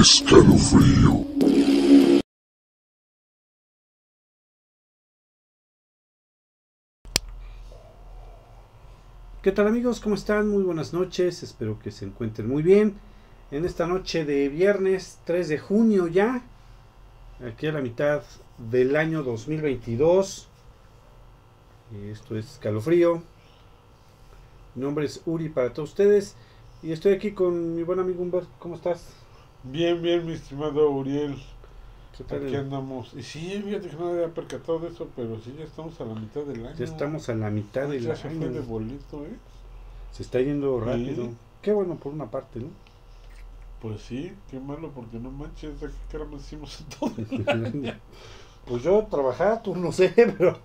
Escalofrío. ¿Qué tal amigos? ¿Cómo están? Muy buenas noches, espero que se encuentren muy bien. En esta noche de viernes 3 de junio ya, aquí a la mitad del año 2022. Esto es Escalofrío. Mi nombre es Uri para todos ustedes y estoy aquí con mi buen amigo Humberto. ¿Cómo estás? Bien, bien, mi estimado Uriel. ¿Qué tal? Aquí andamos. Y sí, fíjate que no había percatado de eso, pero sí, ya estamos a la mitad del año. Ya estamos a la mitad del ya se de año. bolito, ¿eh? Se está yendo rápido. Sí. Qué bueno por una parte, ¿no? Pues sí, qué malo, porque no manches, ¿a qué caramba hicimos todo? pues yo trabajaba, tú no sé, pero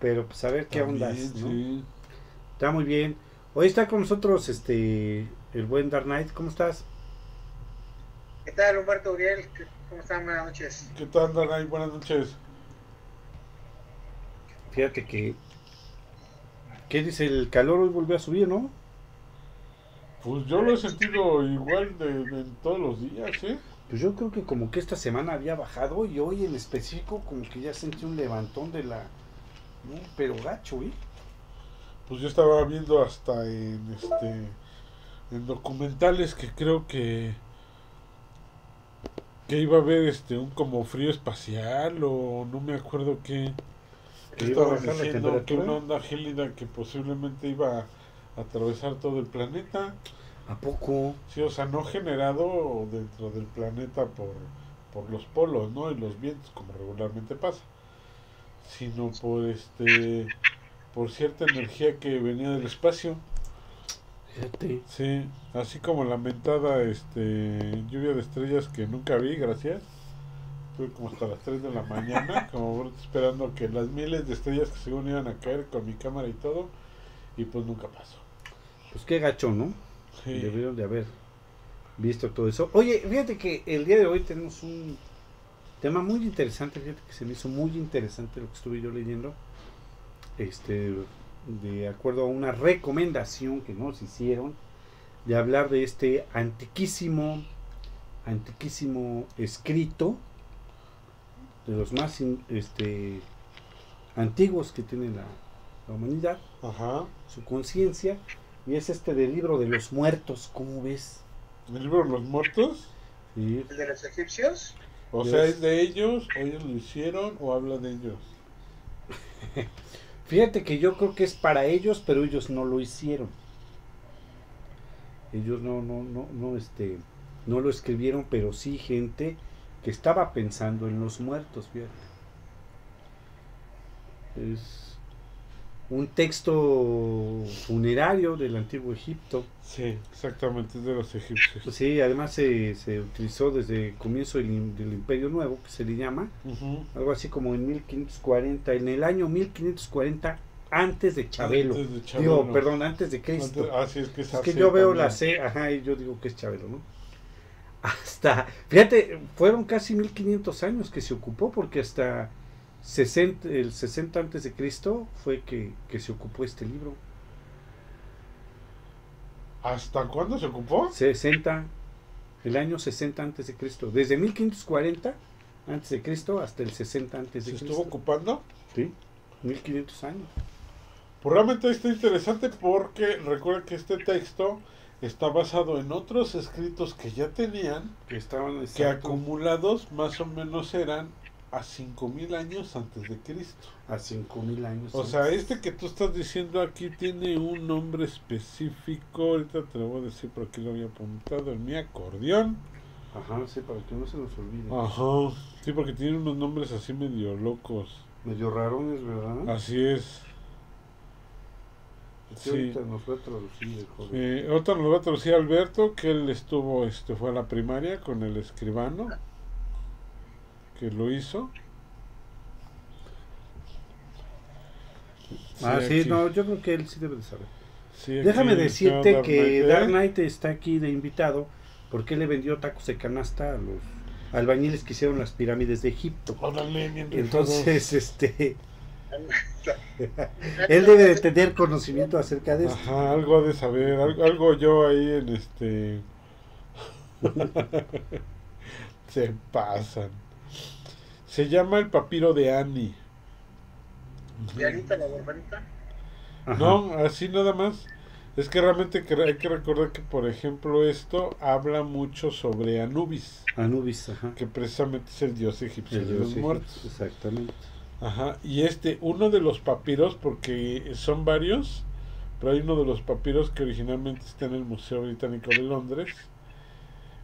pero pues a ver qué onda. ¿no? sí. Está muy bien. Hoy está con nosotros este el buen Dark Knight. ¿Cómo estás? ¿Qué tal, Humberto Uriel? ¿Qué- ¿Cómo están? Buenas noches. ¿Qué tal, Danay? Buenas noches. Fíjate que ¿Qué dice? El calor hoy volvió a subir, ¿no? Pues yo lo he sentido igual de, de todos los días, ¿eh? Pues yo creo que como que esta semana había bajado y hoy en específico como que ya sentí un levantón de la... ¿no? Pero gacho, ¿eh? Pues yo estaba viendo hasta en este en documentales que creo que que iba a haber este un como frío espacial o no me acuerdo qué Que que iba a estaban bajar la diciendo que una onda gélida que posiblemente iba a atravesar todo el planeta ¿A poco? sí o sea no generado dentro del planeta por por los polos no y los vientos como regularmente pasa sino por este por cierta energía que venía del espacio Fíjate. Sí, así como la mentada este, lluvia de estrellas que nunca vi, gracias. Estuve como hasta las 3 de la mañana, como esperando que las miles de estrellas que según iban a caer con mi cámara y todo, y pues nunca pasó. Pues qué gacho, ¿no? Sí. Debieron de haber visto todo eso. Oye, fíjate que el día de hoy tenemos un tema muy interesante, fíjate que se me hizo muy interesante lo que estuve yo leyendo. Este, de acuerdo a una recomendación que nos hicieron de hablar de este antiquísimo, antiquísimo escrito, de los más in- este, antiguos que tiene la, la humanidad Ajá. su conciencia y es este del libro de los muertos, ¿cómo ves? ¿El libro de los muertos? Sí, ¿El de los egipcios? O sea, ¿es de ellos? ¿O ellos lo hicieron? ¿O habla de ellos? Fíjate que yo creo que es para ellos, pero ellos no lo hicieron. Ellos no, no, no, no, este, no lo escribieron, pero sí gente que estaba pensando en los muertos, fíjate. Es un texto funerario del antiguo Egipto. Sí, exactamente, es de los egipcios. Sí, además se, se utilizó desde el comienzo del, del Imperio Nuevo, que se le llama, algo así como en 1540, en el año 1540 antes de Chabelo. Antes de Digo, Chabelo. perdón, antes de Cristo. Antes- ah, sí, es que, es que yo veo la C, ajá, y yo digo que es Chabelo, ¿no? Hasta, fíjate, fueron casi 1500 años que se ocupó, porque hasta 60, el 60 antes de Cristo fue que, que se ocupó este libro. ¿Hasta cuándo se ocupó? 60, el año 60 antes de Cristo, desde 1540 antes de Cristo hasta el 60 antes ¿Se de estuvo Cristo. ocupando? Sí, 1500 años. Pues realmente está interesante porque recuerda que este texto está basado en otros escritos que ya tenían, Que estaban que exacto, acumulados más o menos eran a 5000 años antes de Cristo. a 5000 años. O sea, antes. este que tú estás diciendo aquí tiene un nombre específico, ahorita te lo voy a decir por aquí lo había apuntado en mi acordeón. Ajá, sí, para que no se nos olvide. Ajá. Sí, porque tiene unos nombres así medio locos. Medio rarones, ¿verdad? Así es. Sí, ahorita nos va a traducir joven. Eh, otra nos va a traducir Alberto, que él estuvo, este, fue a la primaria con el escribano, que lo hizo. ah, sí, aquí- no, yo creo que él sí debe de saber. sí, Déjame decirte que Dark Knight, Dark. Knight está aquí de invitado porque le vendió tacos de canasta a los albañiles que hicieron las pirámides de Egipto. Órale, Entonces, este, Él debe de tener conocimiento acerca de esto. Ajá, algo de saber, algo, algo yo ahí en este... Se pasan. Se llama el papiro de Annie. ¿Dianita la barbarita? Ajá. No, así nada más. Es que realmente que- hay que recordar que, por ejemplo, esto habla mucho sobre Anubis, Anubis, ajá. que precisamente es el dios egipcio El de dios los egipcio, muertos. Exactamente. Ajá, y este, uno de los papiros, porque son varios, pero hay uno de los papiros que originalmente está en el Museo Británico de Londres,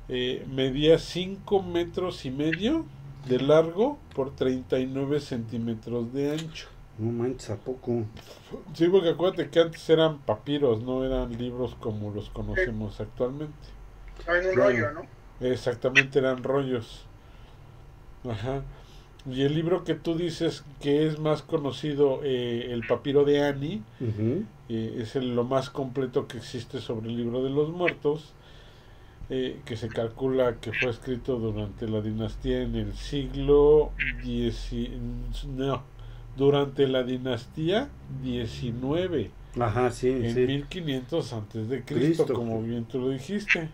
eh, medía 5 metros y medio de largo por 39 centímetros de ancho. No manches, ¿a poco? Sí, porque acuérdate que antes eran papiros, no eran libros como los conocemos actualmente. En un rollo, ¿no? Exactamente, eran rollos. Ajá. Y el libro que tú dices que es más conocido, eh, el papiro de Annie, eh, es el, lo más completo que existe sobre el libro de los muertos, eh, que se calcula que fue escrito durante la dinastía en el siglo XIX, no, durante la dinastía XIX, Ajá, sí, en sí. 1500 antes de Cristo, Cristo. como bien tú lo dijiste.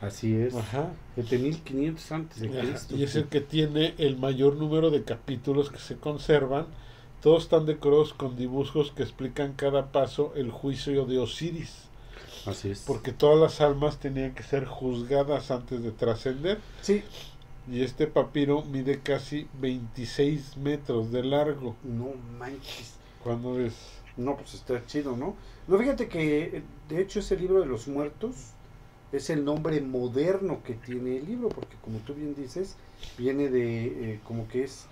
Así es. Ajá. De 1500 antes de Ajá, Cristo. Y es el que tiene el mayor número de capítulos que se conservan. Todos están decorados con dibujos que explican cada paso el juicio de Osiris. Así es. Porque todas las almas tenían que ser juzgadas antes de trascender. Sí. Y este papiro mide casi 26 metros de largo. No manches. Cuando ves. No, pues está chido, ¿no? No, fíjate que de hecho ese libro de los muertos es el nombre moderno que tiene el libro, porque como tú bien dices, viene de eh, como que es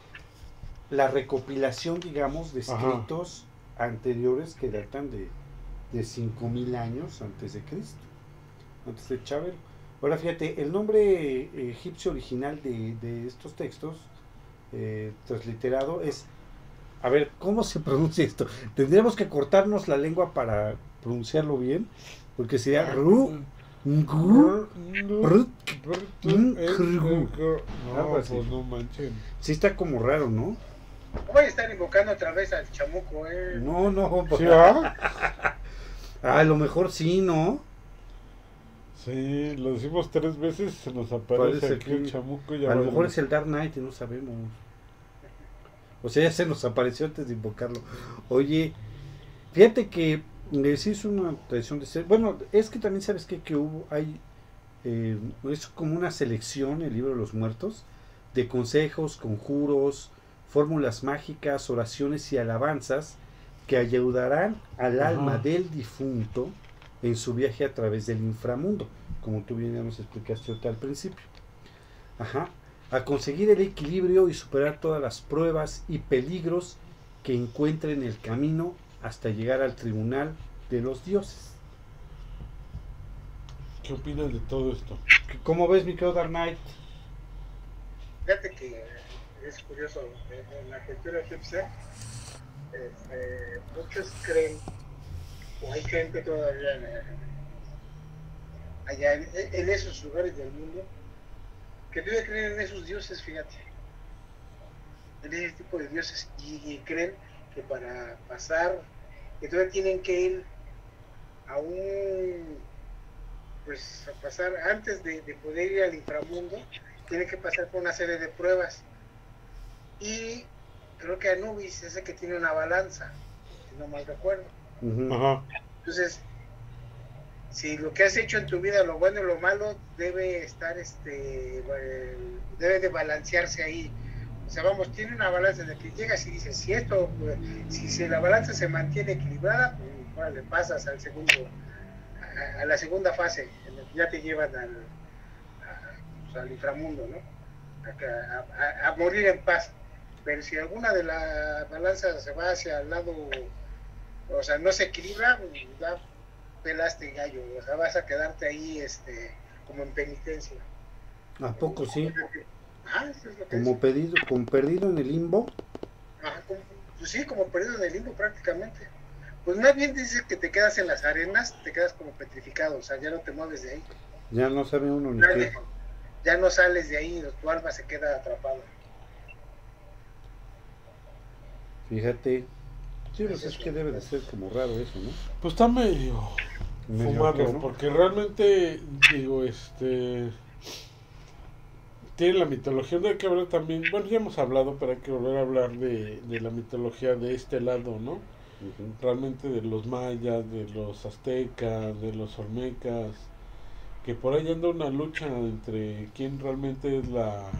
la recopilación, digamos, de Ajá. escritos anteriores que datan de, de 5000 años antes de Cristo, antes de Chabelo. Ahora fíjate, el nombre eh, egipcio original de, de estos textos, eh, transliterado, es a ver, ¿cómo se pronuncia esto? Tendríamos que cortarnos la lengua para pronunciarlo bien, porque sería Ru. No, pues no manchen. Sí está como raro, ¿no? Voy a estar invocando otra vez al chamuco, ¿eh? No, no. ¿Sí, ah? Ah, a lo mejor sí, ¿no? Sí, lo decimos tres veces, se nos aparece Parece aquí el chamuco. y A lo mejor es el Dark Knight y no sabemos. O sea, ya se nos apareció antes de invocarlo. Oye, fíjate que eh, sí es una tradición de ser. Bueno, es que también sabes que, que hubo, hay. eh, es como una selección, el libro de los muertos, de consejos, conjuros, fórmulas mágicas, oraciones y alabanzas que ayudarán al Ajá. alma del difunto en su viaje a través del inframundo, como tú bien nos explicaste ahorita al principio. Ajá. A conseguir el equilibrio y superar todas las pruebas y peligros que encuentre en el camino hasta llegar al tribunal de los dioses. ¿Qué opinas de todo esto? ¿Cómo ves, mi querido Dark Knight? Fíjate que es curioso, en, en la cultura egipcia, este, muchos creen, o hay gente todavía allá en, esos lugares del mundo, que todavía creen en esos dioses, fíjate, en ese tipo de dioses, y, creen que para pasar, que todavía tienen que ir a un, pues a pasar, antes de, de poder ir al inframundo, tiene que pasar por una serie de pruebas. Y creo que Anubis es el que tiene una balanza, si no mal recuerdo. Entonces, si lo que has hecho en tu vida, lo bueno y lo malo, debe estar, este, eh, debe de balancearse ahí. O sea, vamos, tiene una balanza en la que llegas y dices, si esto, pues, si, si la balanza se mantiene equilibrada, pues órale, pasas al segundo, a, a la segunda fase, en la que ya te llevan al, a- pues, al inframundo, ¿no? A, a- a- a morir en paz. Pero si alguna de las balanzas se va hacia el lado, o sea, no se equilibra, ya pelaste gallo, o sea, vas a quedarte ahí, este, como en penitencia. ¿A poco sí? Ah, eso es lo que Como es. pedido, como perdido en el limbo. Ajá, como- pues sí, como perdido en el limbo prácticamente. Pues más bien dices que te quedas en las arenas, te quedas como petrificado, o sea, ya no te mueves de ahí. Ya no sabe uno ni Ya, qué. ya no sales de ahí, tu alma se queda atrapada. Fíjate. Sí, pues es que debe de ser como raro eso, ¿no? Pues está medio, Medio fumado, porque realmente, digo, este. Tiene la mitología, no hay que hablar también, bueno, ya hemos hablado, pero hay que volver a hablar de, de la mitología de este lado, ¿no? Realmente de los mayas, de los aztecas, de los olmecas, que por ahí anda una lucha entre quién realmente es la,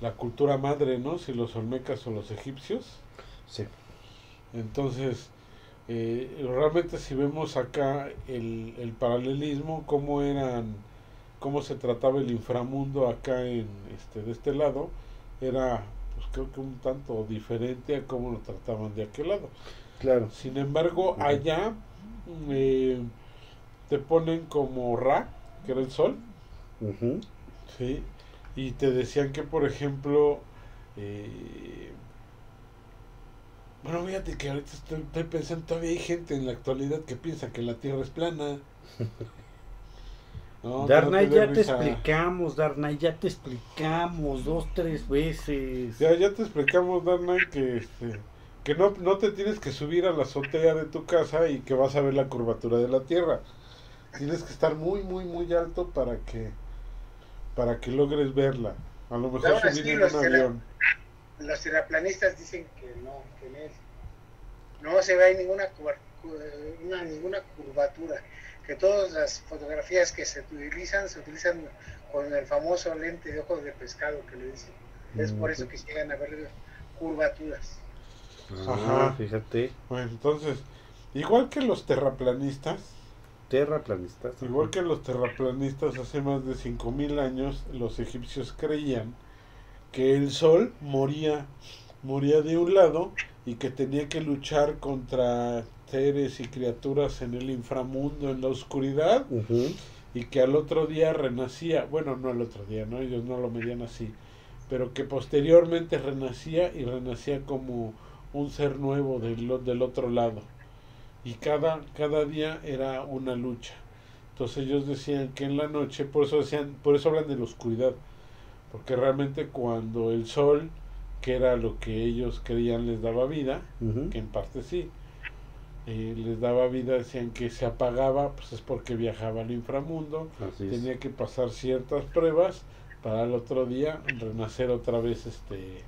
la cultura madre, ¿no? Si los olmecas o los egipcios. Sí. Entonces, eh, realmente si vemos acá el, el paralelismo, cómo eran, cómo se trataba el inframundo acá en este, de este lado, era pues creo que un tanto diferente a cómo lo trataban de aquel lado. Claro. Sin embargo, allá eh, te ponen como Ra, que era el sol. ¿sí? Y te decían que, por ejemplo, eh, bueno, fíjate que ahorita estoy, estoy pensando, todavía hay gente en la actualidad que piensa que la Tierra es plana. No, ya te explicamos, Darnay, ya te explicamos dos, tres veces. Ya, ya te explicamos, Darnay, que, este, que no, no te tienes que subir a la azotea de tu casa y que vas a ver la curvatura de la Tierra. Tienes que estar muy, muy, muy alto para que para que logres verla. A lo mejor subir en un avión. Los terraplanistas dicen que no, que no, es- no se ve ahí ninguna, una- ninguna curvatura, que todas las fotografías que se utilizan se utilizan con el famoso lente de ojos de pescado que le dicen. Es por eso que llegan a ver curvaturas. Ah, Ajá. fíjate, Bueno, entonces, igual que los terraplanistas, terraplanistas. igual que los terraplanistas hace más de 5000 años, los egipcios creían que el sol moría moría de un lado y que tenía que luchar contra seres y criaturas en el inframundo, en la oscuridad, y que al otro día renacía, bueno, no al otro día, ¿no? Ellos no lo medían así, pero que posteriormente renacía y renacía como un ser nuevo del, del otro lado. Y cada, cada día era una lucha. Entonces ellos decían que en la noche, por eso decían, por eso hablan de la oscuridad, porque realmente cuando el sol, que era lo que ellos creían les daba vida, que en parte sí, eh, les daba vida, decían que se apagaba, pues es porque viajaba al inframundo, Así es. tenía que pasar ciertas pruebas para el otro día renacer otra vez este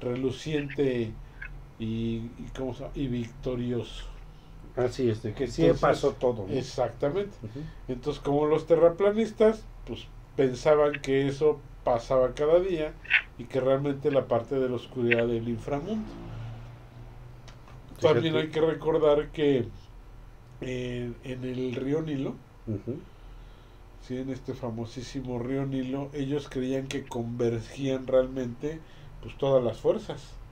reluciente y, y, ¿cómo se llama? y victorioso. Así es, de que sí pasó todo. ¿no? Exactamente. Entonces, como los terraplanistas, pues pensaban que eso pasaba cada día y que realmente la parte de la oscuridad del inframundo. También hay que recordar que eh, en el río Nilo, Ujú. sí, en este famosísimo río Nilo, ellos creían que convergían realmente pues todas las fuerzas.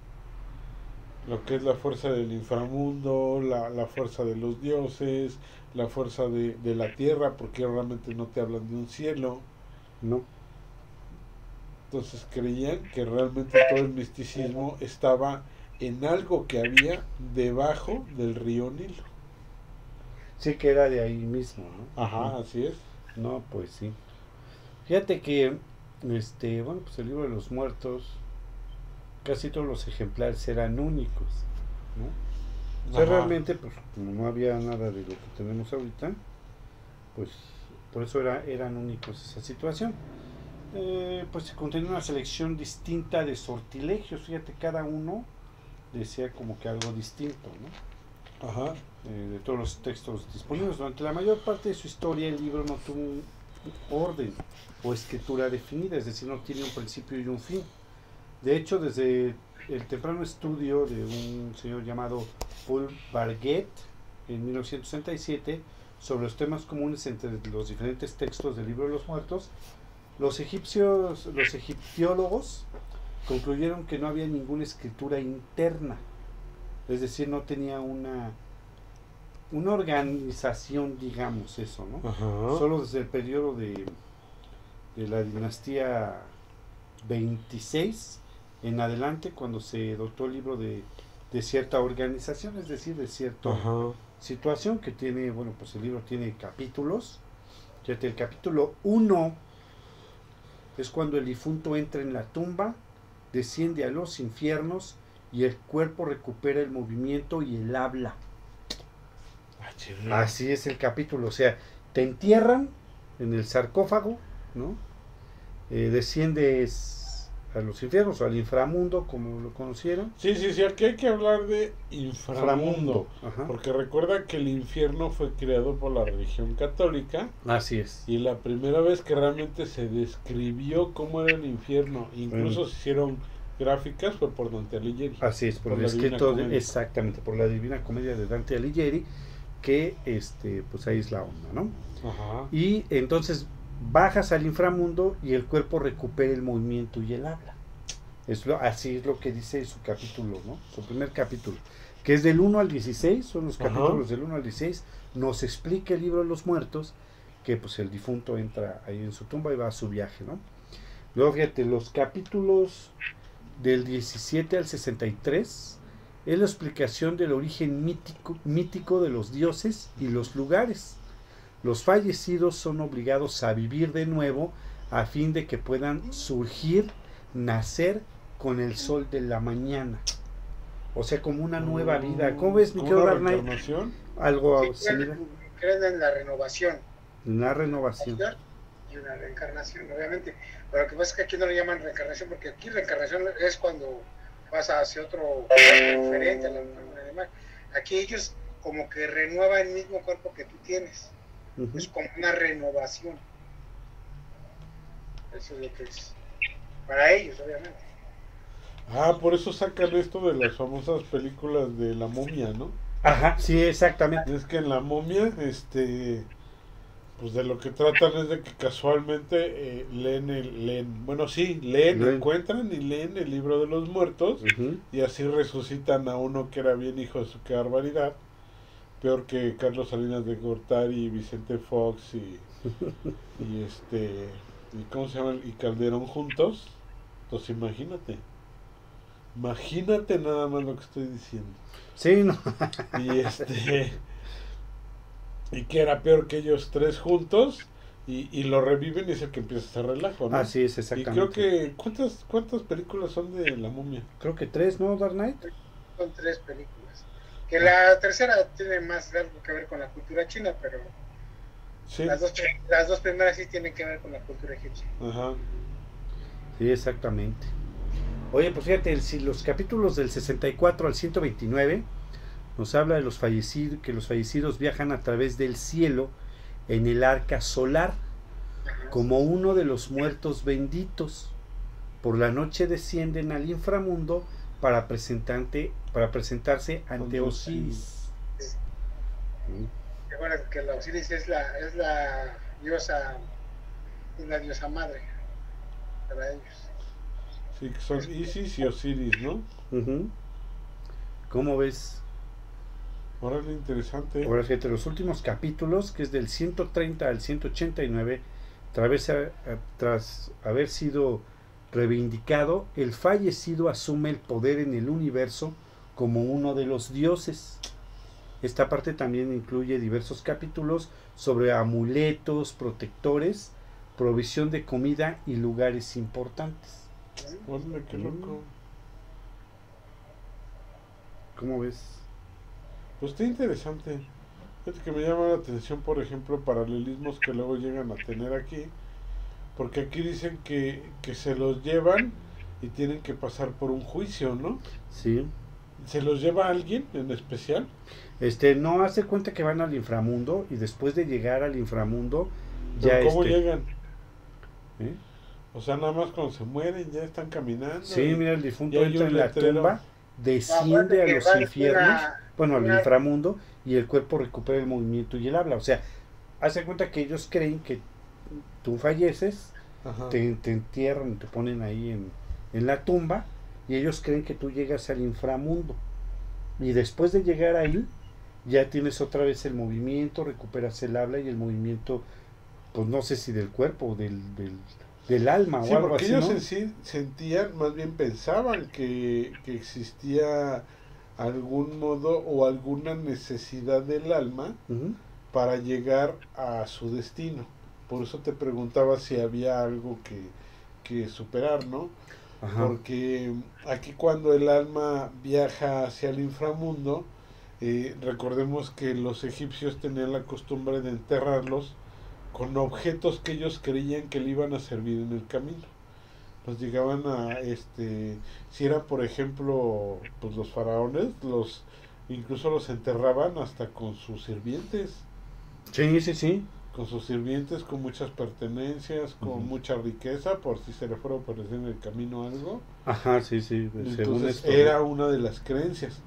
Lo que es la fuerza del inframundo, la, la fuerza de los dioses, la fuerza de, de la tierra, porque realmente no te hablan de un cielo. No. Entonces creían que realmente todo el misticismo estaba en algo que había debajo del río Nilo. Sí que era de ahí mismo, ¿no? Ajá, así es. No, pues sí. Fíjate que, este, bueno, pues el libro de los muertos, casi todos los ejemplares eran únicos, ¿no? O sea, Ajá. realmente, pues, como no había nada de lo que tenemos ahorita, pues, por eso era, eran únicos esa situación. Eh, pues se contenía una selección distinta de sortilegios, fíjate, cada uno decía como que algo distinto, ¿no? Ajá. eh, de todos los textos disponibles. Durante la mayor parte de su historia el libro no tuvo un orden o escritura definida, es decir, no tiene un principio y un fin. De hecho, desde el temprano estudio de un señor llamado Paul Barguet en 1967 sobre los temas comunes entre los diferentes textos del libro de los muertos, los egipcios, los egiptiólogos concluyeron que no había ninguna escritura interna, es decir, no tenía una una organización, digamos eso, ¿no? Ajá. Solo desde el periodo de, de la dinastía 26 en adelante, cuando se dotó el libro de, de cierta organización, es decir, de cierta Ajá. situación que tiene, bueno, pues el libro tiene capítulos. Fíjate, el capítulo 1 es cuando el difunto entra en la tumba, desciende a los infiernos y el cuerpo recupera el movimiento y el habla. Ah. Así es el capítulo, o sea, te entierran en el sarcófago, ¿no? Eh, desciendes a los infiernos al inframundo, como lo conocieron. Sí, sí, sí, aquí hay que hablar de inframundo. Porque recuerda que el infierno fue creado por la religión católica Así es. y la primera vez que realmente se describió cómo era el infierno, incluso se hicieron gráficas, fue por Dante Alighieri. Así es, por, Por el escrito, de- exactamente, por la Divina Comedia de Dante Alighieri, que este, pues ahí es la onda, ¿no? Ajá. Y entonces bajas al inframundo y el cuerpo recupera el movimiento y el habla. Es lo, así es lo que dice su capítulo, ¿no? Su primer capítulo, que es del 1 al 16, son los Ajá. capítulos del 1 al 16, nos explica el libro de los muertos, que pues el difunto entra ahí en su tumba y va a su viaje, ¿no? Luego fíjate, los capítulos del 17 al 63 es la explicación del origen mítico, mítico de los dioses y los lugares. Los fallecidos son obligados a vivir de nuevo a fin de que puedan surgir, nacer con el sol de la mañana. O sea, como una nueva vida. ¿Cómo ves, mi ¿Como querido? Algo Sí, similar. creen, en la renovación Una renovación. y una reencarnación, obviamente. Pero lo que pasa es que aquí no le llaman reencarnación, porque aquí reencarnación es cuando pasa hacia otro diferente a la al animal. Aquí ellos como que renuevan el mismo cuerpo que tú tienes. Es como una renovación. Eso es lo que es. Para ellos, obviamente. Ah, por eso sacan esto de las famosas películas de la momia, ¿no? Ajá, sí, exactamente. Es que en la momia, este, pues de lo que tratan es de que casualmente eh, leen, el, leen, bueno, sí, leen, Leen. encuentran y leen el libro de los muertos y así resucitan a uno que era bien hijo de su qué barbaridad, peor que Carlos Salinas de Gortari, Vicente Fox y, y este, y cómo se llama, y Calderón juntos. Entonces imagínate, imagínate nada más lo que estoy diciendo. Sí, no. Y este. Y que era peor que ellos tres juntos. Y, y lo reviven y es el que empieza a hacer relajo, ¿no? Así es, Y exactamente. creo que. ¿cuántas, ¿Cuántas películas son de la momia? Creo que tres, ¿no, Dark Knight? Son tres películas. Que la tercera tiene más algo que ver con la cultura china, pero Sí. las, dos, las dos primeras sí tienen que ver con la cultura egipcia. Ajá. Sí, exactamente. Oye, pues fíjate, el- si los capítulos del 64 al 129 nos habla de los fallecidos, que los fallecidos viajan a través del cielo en el arca solar como uno de los muertos benditos. Por la noche descienden al inframundo para, presentante, para presentarse ante Osiris. Recuerda que la Osiris es la, es la diosa, es la diosa madre para ellos. Sí, que son Isis y Osiris, ¿no? Ujú. ¿Cómo ves? Órale, interesante. Ahora fíjate, los últimos capítulos, que es del 130 al 189, tras, a- tras haber sido reivindicado, el fallecido asume el poder en el universo como uno de los dioses. Esta parte también incluye diversos capítulos sobre amuletos, protectores, provisión de comida y lugares importantes. Qué loco. ¿Cómo ves? Pues está interesante. Fíjate que me llama la atención, por ejemplo, paralelismos que luego llegan a tener aquí. Porque aquí dicen que, que se los llevan y tienen que pasar por un juicio, ¿no? Sí. ¿Se los lleva alguien en especial? Este, no hace cuenta que van al inframundo y después de llegar al inframundo ya ¿Pero ¿Cómo este, llegan? ¿eh? O sea, nada más cuando se mueren ya están caminando. Sí, y- mira, el difunto entra en la tumba, desciende Acuérdate a los infiernos, bueno, al inframundo, y el cuerpo recupera el movimiento y el habla. O sea, hace cuenta que ellos creen que tú falleces, te, te entierran, te ponen ahí en, en la tumba, y ellos creen que tú llegas al inframundo. Y después de llegar ahí, ya tienes otra vez el movimiento, recuperas el habla y el movimiento, pues no sé si del cuerpo o del, del, del alma Sí, o algo porque así. ellos ¿no? en sí sentían, más bien pensaban que, que existía algún modo o alguna necesidad del alma para llegar a su destino. Por eso te preguntaba si había algo que, que superar, ¿no? Ajá. Porque aquí cuando el alma viaja hacia el inframundo, eh, recordemos que los egipcios tenían la costumbre de enterrarlos con objetos que ellos creían que le iban a servir en el camino. Los llegaban a, este, si era por ejemplo, pues los faraones, los, incluso los enterraban hasta con sus sirvientes, Sí, sí, sí. Con sus sirvientes, con muchas pertenencias, con mucha riqueza, por si se le fuera a aparecer en el camino algo. Ajá, sí, sí. según Entonces esto. era una de las creencias.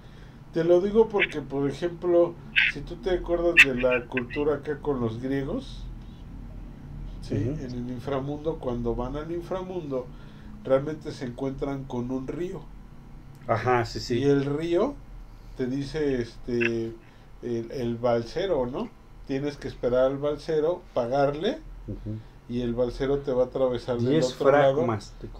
Te lo digo porque, por ejemplo, si tú te acuerdas de la cultura acá con los griegos, ¿sí? En el inframundo, cuando van al inframundo, realmente se encuentran con un río. Ajá, sí, sí. Y el río te dice este el, el balsero, ¿no? Tienes que esperar al balsero, pagarle, Ujú. y el balsero te va a atravesar del 10 otro lado.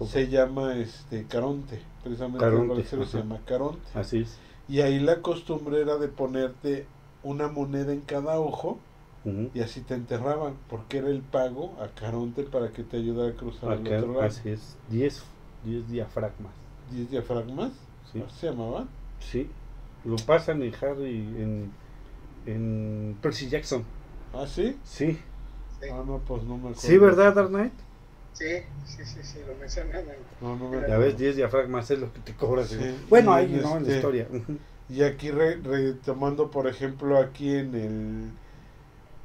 Se llama este Caronte, precisamente Caronte, el balsero se ajá. llama Caronte. Así es. Y ahí la costumbre era de ponerte una moneda en cada ojo Ujú. y así te enterraban, porque era el pago a Caronte para que te ayudara a cruzar al Acá, otro lado. así es. 10 10 diafragmas. ¿Diez diafragmas? Sí. ¿Así se llamaban? Sí. Lo pasan en Harry, en, en Percy Jackson. ¿Ah, sí? Sí. Sí, Ah, no, pues no me acuerdo. Sí, ¿verdad, Dark Knight? sí, sí, sí, sí, lo mencionan. en- No, no me Ya ves, 10 diafragmas es lo que te cobras. Sí. Bueno, Y ahí, ¿no? En la este- historia. Y aquí re- retomando, por ejemplo, aquí en el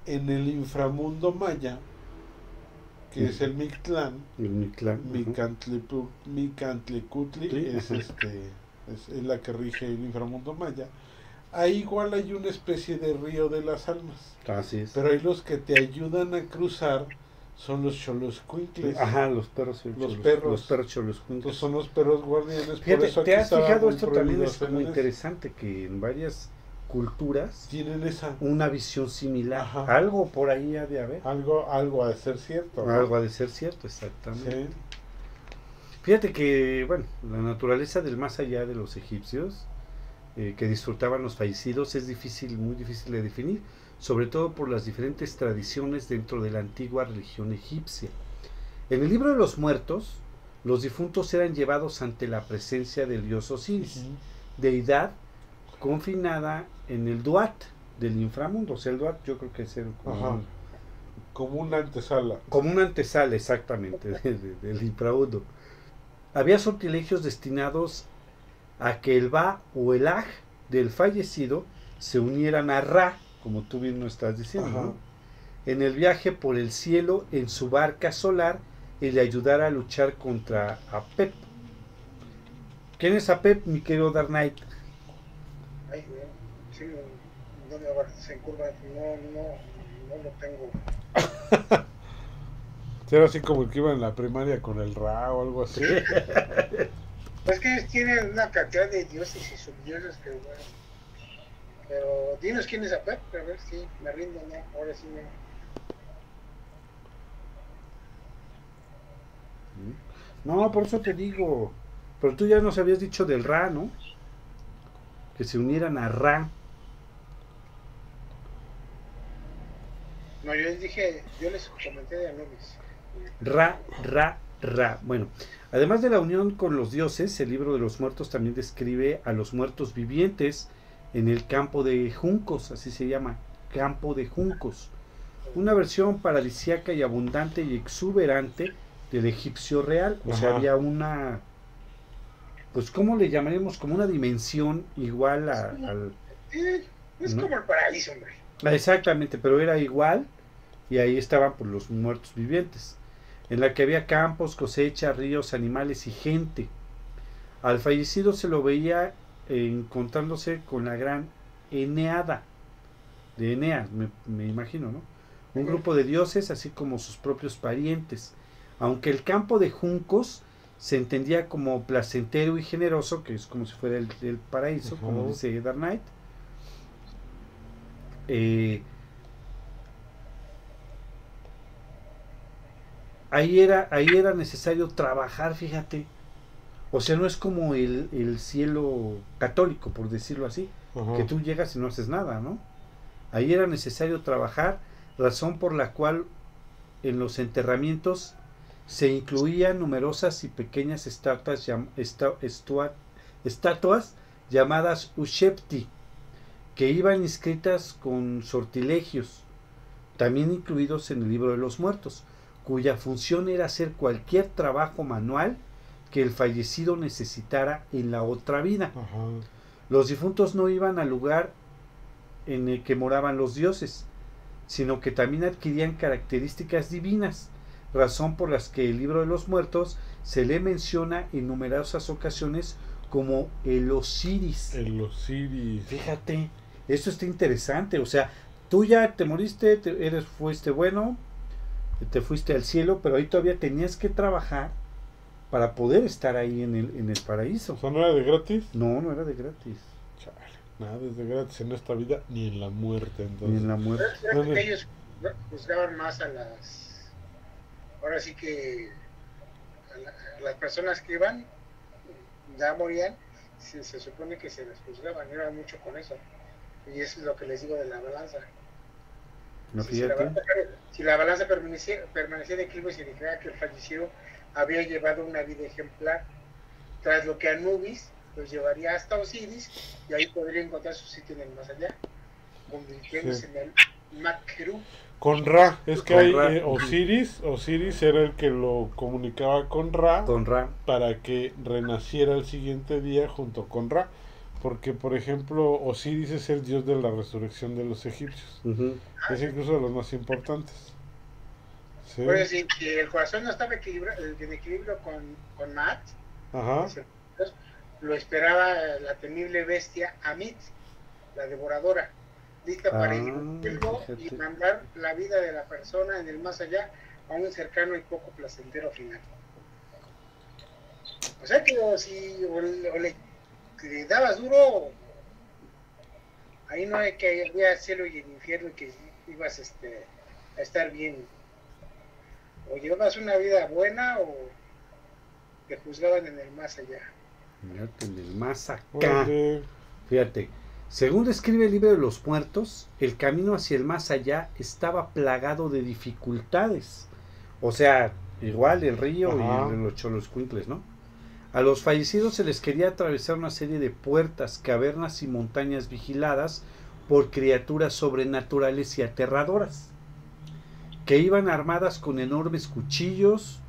en el inframundo maya, que es el Mictlán, El Mictlán. Micantlicutli, Sí, es, este, es, es la que rige el inframundo maya. Ahí igual hay una especie de río de las almas, Así es. pero ahí los que te ayudan a cruzar son los choloscuincles. Ajá, los perros. Los cholos- perros. Los perros cholos. Son los perros guardianes. por Fíjate, eso ¿te has fijado? muy Esto también es eso. interesante que en varias culturas Tienen esa una visión similar. Ajá. Algo por ahí ha de haber. algo, algo a de ser cierto. ¿no? Algo ha de ser cierto, exactamente. Sí. Fíjate que, bueno, la naturaleza del más allá de los egipcios, eh, que disfrutaban los fallecidos, es difícil, muy difícil de definir, sobre todo por las diferentes tradiciones dentro de la antigua religión egipcia. En el libro de los muertos, los difuntos eran llevados ante la presencia del dios Osiris, deidad confinada en el Duat del inframundo. O sea, el Duat yo creo que es el, como, Como una antesala. como una antesala exactamente de- de- del inframundo. Había sortilegios destinados a que el Ba o el Aj del fallecido se unieran a Ra, como tú bien nos estás diciendo, en el viaje por el cielo en su barca solar y le ayudara a luchar contra Apep. ¿Quién es Apep, mi querido Dark Knight? Ay, sí, no, no, no lo tengo. Era así como el que iba en la primaria con el Ra o algo así. Pues que tienen una cantidad de dioses y subdioses que, bueno. Pero dinos quién es Apep, a ver si me rindo, no, ahora sí no. No, por eso te digo. Pero tú ya nos habías dicho del Ra, ¿no? Que se unieran a Ra. No, yo les dije, yo les comenté de Anubis. Ra, Ra, Ra. Bueno, además de la unión con los dioses, el libro de los muertos también describe a los muertos vivientes en el campo de juncos, así se llama, campo de juncos. Una versión paradisíaca y abundante y exuberante del egipcio real. O sea, había una, pues, ¿cómo le llamaríamos? Como una dimensión igual a- al, Eh, es ¿No? como el paraíso, hombre. Ah, Exactamente, pero era igual y ahí estaban pues, los muertos vivientes, en la que había campos, cosechas, ríos, animales y gente. Al fallecido se lo veía eh, encontrándose con la gran Eneada, de Eneas, me, me imagino, ¿no? Un grupo de dioses, así como sus propios parientes. Aunque el campo de juncos se entendía como placentero y generoso, que es como si fuera el, el paraíso, como dice Dark Knight, eh, ahí era ahí era necesario trabajar fíjate. O sea no es como el, el cielo católico por decirlo así que tú llegas y no haces nada no ahí era necesario trabajar razón por la cual en los enterramientos se incluían numerosas y pequeñas estatuas, llam- esta- estua- estatuas llamadas Ushepti, que iban inscritas con sortilegios, también incluidos en el libro de los muertos, cuya función era hacer cualquier trabajo manual que el fallecido necesitara en la otra vida. Ajá. Los difuntos no iban al lugar en el que moraban los dioses, sino que también adquirían características divinas, razón por las que el libro de los muertos se le menciona en numerosas ocasiones como el Osiris. El Osiris. Fíjate, eso está interesante, o sea, tú ya te moriste, te- eres, fuiste bueno, te fuiste al cielo, pero ahí todavía tenías que trabajar para poder estar ahí en el, en el paraíso. O sea, ¿no era de gratis? No, no era de gratis. Chale, nada es de gratis en esta vida ni en la muerte. Ni Entonces, en la muerte. Que ellos juzgaban más a las. Ahora sí que. A, la- a las personas que iban, ya morían, se, se supone que se les juzgaban, era mucho con eso. Y eso es lo que les digo de la balanza. No, si, si la balanza, si la balanza permanecía, permanecía en equilibrio, significaba que el fallecido había llevado una vida ejemplar. Tras lo que Anubis los llevaría hasta Osiris y ahí podría encontrar su sitio en el más allá, convirtiéndose Sí. en el Makru. Con Ra, es que Con hay Ra. eh, Osiris, Osiris era el que lo comunicaba con Ra Con Ra. para que renaciera el siguiente día junto con Ra. Porque, por ejemplo, Osiris es el dios de la resurrección de los egipcios. Es incluso de los más importantes. Sí. Decir, si el corazón no estaba equilibra- en equilibrio con, con Maat, Ajá. lo esperaba la temible bestia Amit, la devoradora, lista para Ah, irrumpirlo y mandar la vida de la persona en el más allá a un cercano y poco placentero final. O sea que o si o le, o le- le dabas duro, ahí no hay que había cielo y el infierno y que ibas este, a estar bien. O llevabas una vida buena o te juzgaban en el más allá. Fíjate, en el más acá. Fíjate. Según describe el libro de los muertos, el camino hacia el más allá estaba plagado de dificultades. O sea, igual el río Ajá. y el- los choloscuincles, ¿no? A los fallecidos se les quería atravesar una serie de puertas, cavernas y montañas vigiladas por criaturas sobrenaturales y aterradoras, que iban armadas con enormes cuchillos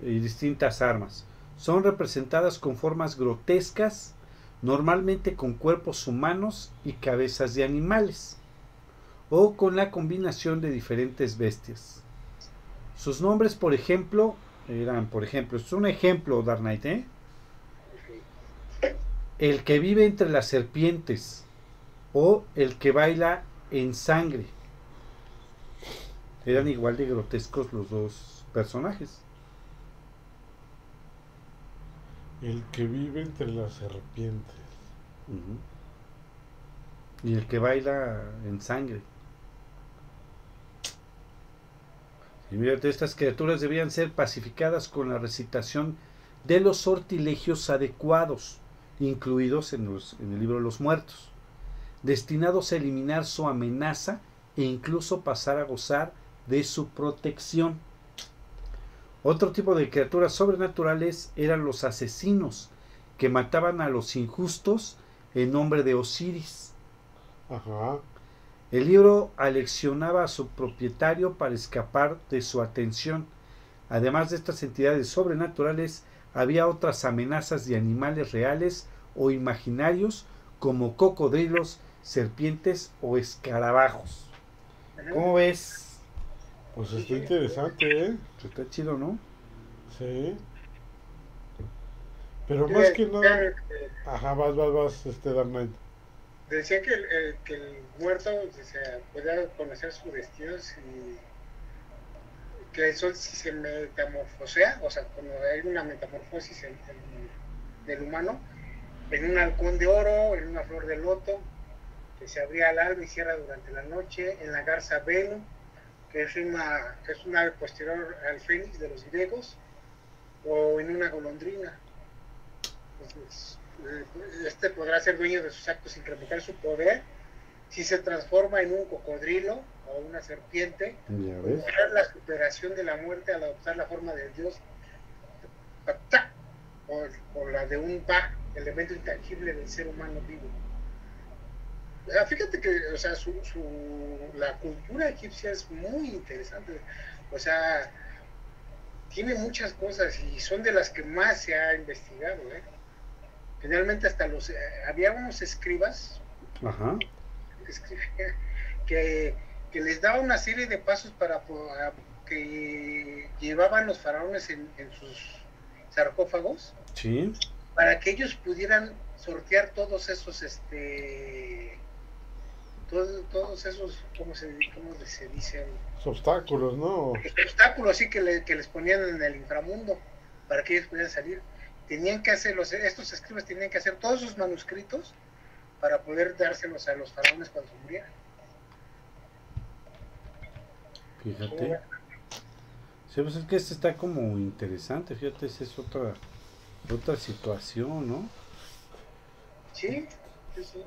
y distintas armas. Son representadas con formas grotescas, normalmente con cuerpos humanos y cabezas de animales, o con la combinación de diferentes bestias. Sus nombres, por ejemplo, eran, por ejemplo, es un ejemplo, Dark ¿eh? El que vive entre las serpientes, o el que baila en sangre. Eran igual de grotescos los dos personajes. El que vive entre las serpientes. Y el que baila en sangre. Y mírate, estas criaturas debían ser pacificadas con la recitación de los sortilegios adecuados, incluidos en, los- en el libro de los muertos, destinados a eliminar su amenaza e incluso pasar a gozar de su protección. Otro tipo de criaturas sobrenaturales eran los asesinos, que mataban a los injustos en nombre de Osiris. Ajá. El libro aleccionaba a su propietario para escapar de su atención. Además de estas entidades sobrenaturales, había otras amenazas de animales reales o imaginarios como cocodrilos, serpientes o escarabajos. ¿Cómo ves? Pues está interesante, ¿eh? Está chido, ¿no? Sí. Pero más que nada. Eh, Ajá, vas, vas, vas, este Dark Knight. Decía que el, el- que el muerto o sea, podía conocer su destino si que el sol se metamorfosea, o sea, cuando hay una metamorfosis del humano, en un halcón de oro, en una flor de loto, que se abría al alba y cierra durante la noche, en la garza Venu, que es una, es una ave posterior al fénix de los griegos, o en una golondrina. Eh, este podrá ser dueño de sus actos revocar su poder si se transforma en un cocodrilo o una serpiente, lograr la superación de la muerte al adoptar la forma de Dios, o, o la de un Ba, elemento intangible del ser humano vivo. Fíjate que o sea, su, su- la cultura egipcia es muy interesante. O sea, tiene muchas cosas y son de las que más se ha investigado. ¿eh? Generalmente hasta los... eh, había unos escribas Ajá. que, escribían- que, que les daba una serie de pasos para que llevaban los faraones en, en sus sarcófagos Sí. para que ellos pudieran sortear todos esos este todos, todos esos cómo se cómo se dicen Los obstáculos, ¿no? los obstáculos así que, le- que les ponían en el inframundo para que ellos pudieran salir tenían que hacer los estos escribas tenían que hacer todos sus manuscritos para poder dárselos a los faraones cuando murieran Fíjate. Sí, pues es que este está como interesante, fíjate, esa es otra otra situación, ¿no? sí sí sí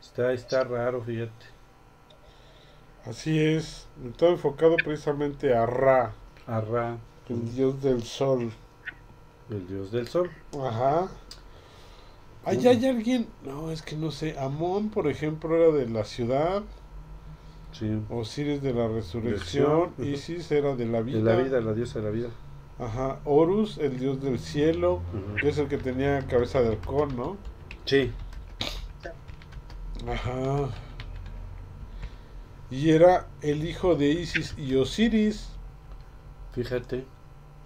Está, está raro, fíjate. Así es. Todo enfocado precisamente a Ra, Arra, el dios del sol. el dios del sol. Ajá. Ahí hay alguien. No, es que no sé. Amón, por ejemplo, era de la ciudad. Sí. Osiris de la resurrección. Isis era de la vida. De la vida, la diosa de la vida. Ajá. Horus, el dios del cielo. Ujú. que es el que tenía cabeza de halcón, ¿no? Sí. Ajá. Y era el hijo de Isis y Osiris. Fíjate.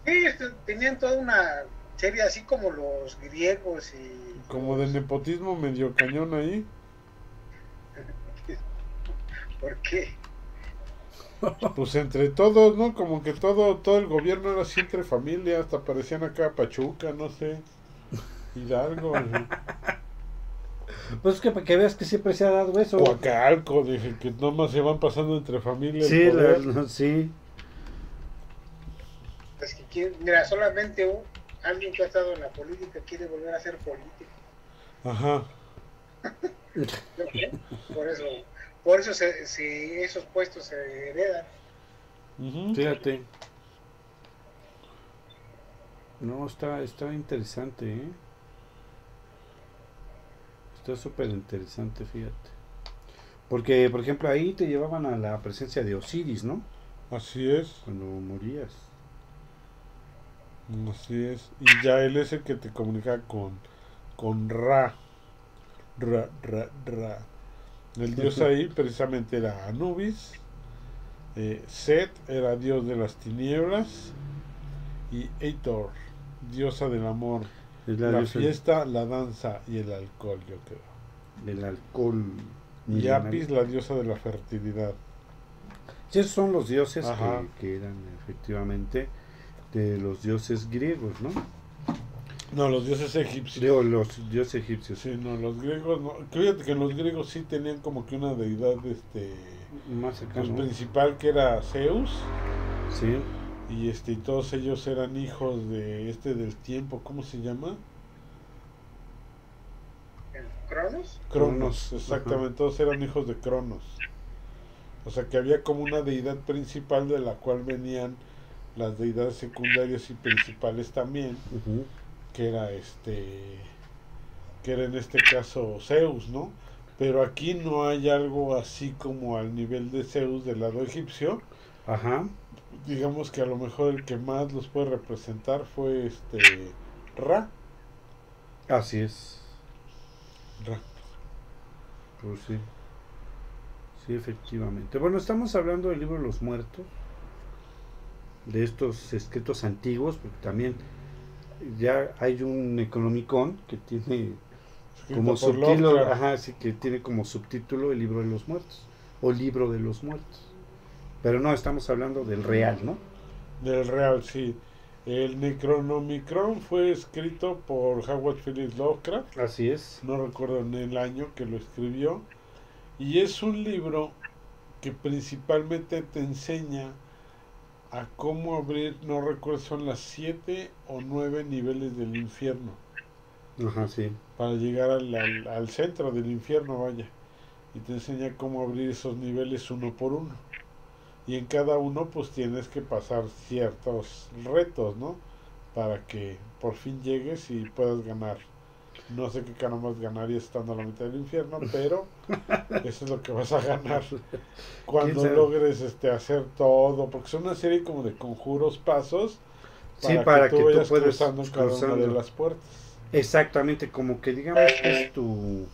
Sí, este, tenían toda una serie así como los griegos y Como de nepotismo medio cañón ahí. ¿Por qué? Pues entre todos, ¿no? Como que todo, todo el gobierno era así entre familia, hasta parecían acá Pachuca, no sé. Hidalgo, Pues es que para que veas que siempre se ha dado eso. Coacalco, dije que nomás se van pasando entre familias. Sí, la- la- sí. Pues que quiere- mira, solamente un- alguien que ha estado en la política quiere volver a ser político. Ajá. ¿no? Por eso, por eso se, se- esos puestos se heredan. Fíjate. No, está, está interesante, ¿eh? Está súper interesante, fíjate. Porque, por ejemplo, ahí te llevaban a la presencia de Osiris, ¿no? Así es, Cuando morías. así es. Y ya él es el que te comunica con, con Ra. Ra, Ra, Ra. El dios ahí precisamente era Anubis. Eh, Set era dios de las tinieblas. Y Eitor, diosa del amor. La, fiesta, la danza y el alcohol, yo creo. del alcohol. Y. Apis, la diosa de la fertilidad. Sí, esos son los dioses que eran efectivamente de los dioses griegos, ¿no? No, los dioses egipcios. Digo, los dioses egipcios. Sí, no, los griegos no. Fíjate que los griegos sí tenían como que una deidad este Más acá, pues, ¿no? principal que era Zeus Sí. y este y todos ellos eran hijos de este del tiempo, ¿cómo se llama? ¿El Cronos? Cronos, exactamente, todos eran hijos de Cronos. O sea que había como una deidad principal de la cual venían las deidades secundarias y principales también. Que era este que era en este caso Zeus, ¿no? Pero aquí no hay algo así como al nivel de Zeus del lado egipcio. Ajá. Digamos que a lo mejor el que más los puede representar fue este Ra. Así es. Ra. Pues sí. Sí, efectivamente. Bueno, estamos hablando del libro de los muertos. De estos escritos antiguos, porque también ya hay un Necronomicon que tiene como subtítulo, ajá, sí que tiene como subtítulo el libro de los muertos o libro de los muertos. Pero no, estamos hablando del real, ¿no? Del Real, sí. El Necronomicron fue escrito por Howard Phillips Lovecraft. Así es. no recuerdo en el año que lo escribió, y es un libro que principalmente te enseña a cómo abrir, no recuerdo, son las siete o nueve niveles del infierno. Ajá, sí. Para llegar al, al, al centro del infierno, vaya. Y te enseña cómo abrir esos niveles uno por uno. Y en cada uno pues tienes que pasar ciertos retos, ¿no? Para que por fin llegues y puedas ganar. No sé qué carambas ganarías estando a la mitad del infierno, pero eso es lo que vas a ganar cuando logres este hacer todo, porque son una serie como de conjuros, pasos, Sí, para que tú vayas puedas cruzando cada una de las puertas. Exactamente, como que digamos que es tu.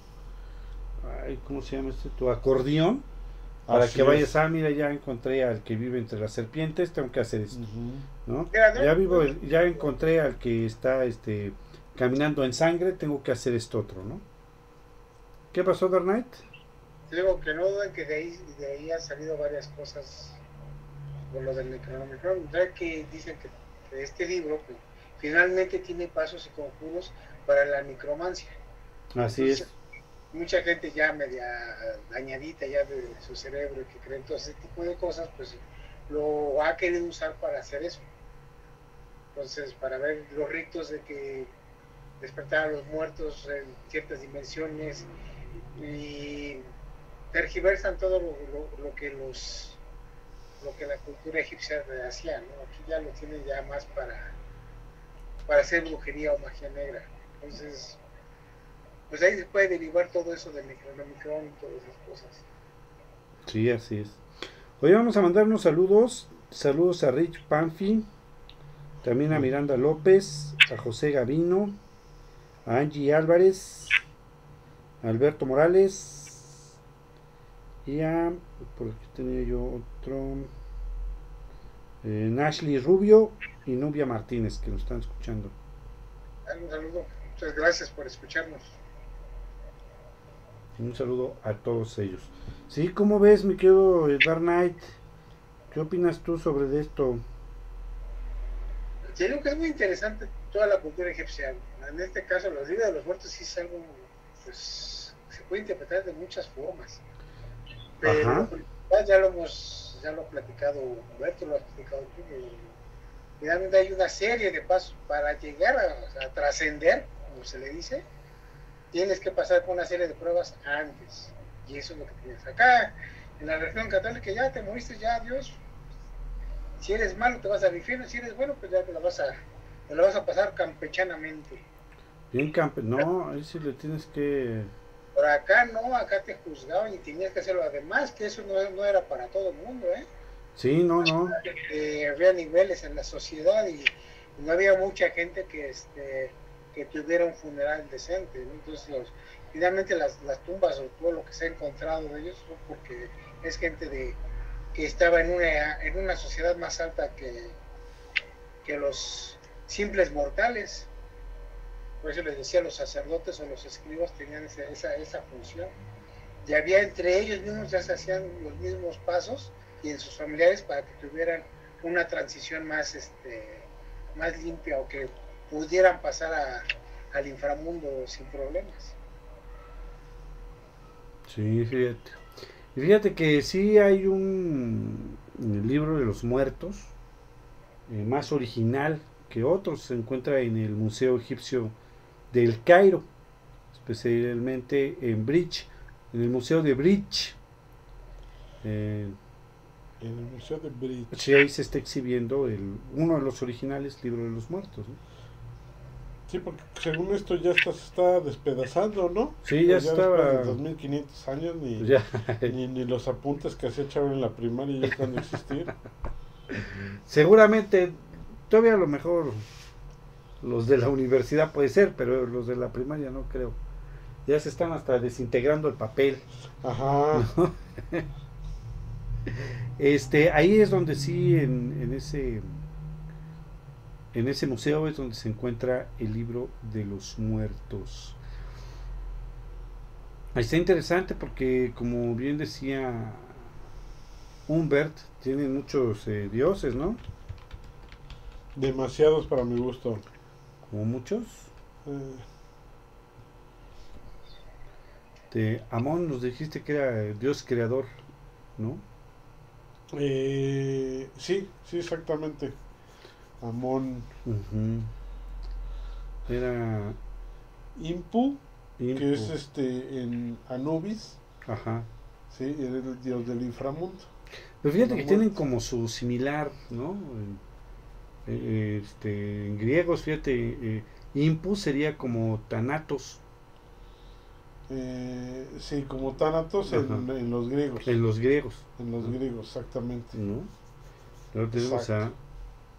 Ay, ¿Cómo se llama este? Tu acordeón. Para Así que vayas, es. ah, mira, ya encontré al que vive entre las serpientes, tengo que hacer esto. ¿no? Ya vivo, ya encontré al que está, este, caminando en sangre, tengo que hacer esto otro, ¿no? ¿Qué pasó, Dark Knight? Digo que no duden que de ahí, de ahí han salido varias cosas con lo del Necronomicon. Ya que dicen que, que este libro pues, finalmente tiene pasos y conjuros para la necromancia. Así es. Mucha gente ya media dañadita ya de su cerebro que creen todo ese tipo de cosas, pues lo ha querido usar para hacer eso. Entonces, para ver los ritos de que despertar a los muertos en ciertas dimensiones y tergiversan todo lo, lo- lo que los lo que la cultura egipcia hacía, ¿no? Aquí ya lo tienen ya más para para hacer brujería o magia negra. Entonces, pues ahí se puede derivar todo eso del Necronomicron y todas esas cosas. Sí, así es. Hoy vamos a mandar unos saludos. Saludos a Rich Panfi, también a Miranda López, a José Gavino, Angie Álvarez, Alberto Morales y a, por aquí tenía yo otro, eh, Nashley Rubio y Nubia Martínez que nos están escuchando. Un saludo, muchas gracias por escucharnos. Un saludo a todos ellos. Sí, ¿cómo ves, mi querido Dark Knight? ¿Qué opinas tú sobre esto? Yo creo que es muy interesante toda la cultura egipcia. En este caso, la vida de los muertos sí es algo, pues, se puede interpretar de muchas formas. Pero Ajá. ya, lo hemos, ya lo ha platicado Humberto, lo has platicado tú, finalmente hay una serie de pasos para llegar a, a trascender, como se le dice, tienes que pasar por una serie de pruebas antes. Y eso es lo que tienes acá. En la religión católica ya te moriste, ya Dios. Si eres malo te vas al infierno, si eres bueno pues ya te la vas a, te la vas a pasar campechanamente. Bien, campe no, ahí sí le tienes que... Por acá no, acá te juzgaban y tenías que hacerlo. Además que eso no, no era para todo el mundo, ¿eh? Sí, no, no. Eh, había niveles en la sociedad y no había mucha gente que este que tuviera un funeral decente. ¿no? Entonces, los- finalmente las, las tumbas o todo lo que se ha encontrado de ellos fue porque es gente de que estaba en una, en una sociedad más alta que, que los simples mortales. Por eso les decía, los sacerdotes o los escribas tenían esa, esa, esa función. Y había entre ellos mismos, ya se hacían los mismos pasos y en sus familiares para que tuvieran una transición más este más limpia o que pudieran pasar al inframundo sin problemas. Sí, fíjate. Fíjate que sí hay un libro de los muertos, eh, más original que otros, se encuentra en el Museo Egipcio del Cairo, especialmente en Bridge, en el Museo de Bridge. Eh, En el Museo de Bridge. sí, ahí se está exhibiendo el, uno de los originales libros de los muertos. ¿no? Sí, porque según esto ya está, se está despedazando, ¿no? Sí, ya Pues estaba- de 2500 años ni, Pues ya, ni, ni los apuntes que hacía Chavo en la primaria ya están de existir. seguramente, todavía a lo mejor los de la universidad puede ser, pero los de la primaria no creo. Ya se están hasta desintegrando el papel. Ajá. Este, ahí es donde sí, en, en ese en ese museo es donde se encuentra el libro de los muertos. Está interesante porque, como bien decía Humbert, tienen muchos eh, dioses, ¿no? Demasiados para mi gusto. Como muchos. Eh, De Amón nos dijiste que era el dios creador, ¿no? eh, sí, sí, exactamente. Amón. Era Impu, Impu. que es este en Anubis, Ajá. sí, era el dios del inframundo. Pero fíjate que tienen como su similar, ¿no? En, eh, este, en griegos, fíjate, eh, Impu sería como Thanatos Eh, sí, como Thanatos en, Ajá. en los griegos. en los griegos, En los griegos, exactamente. ¿no? Luego tenemos Exacto.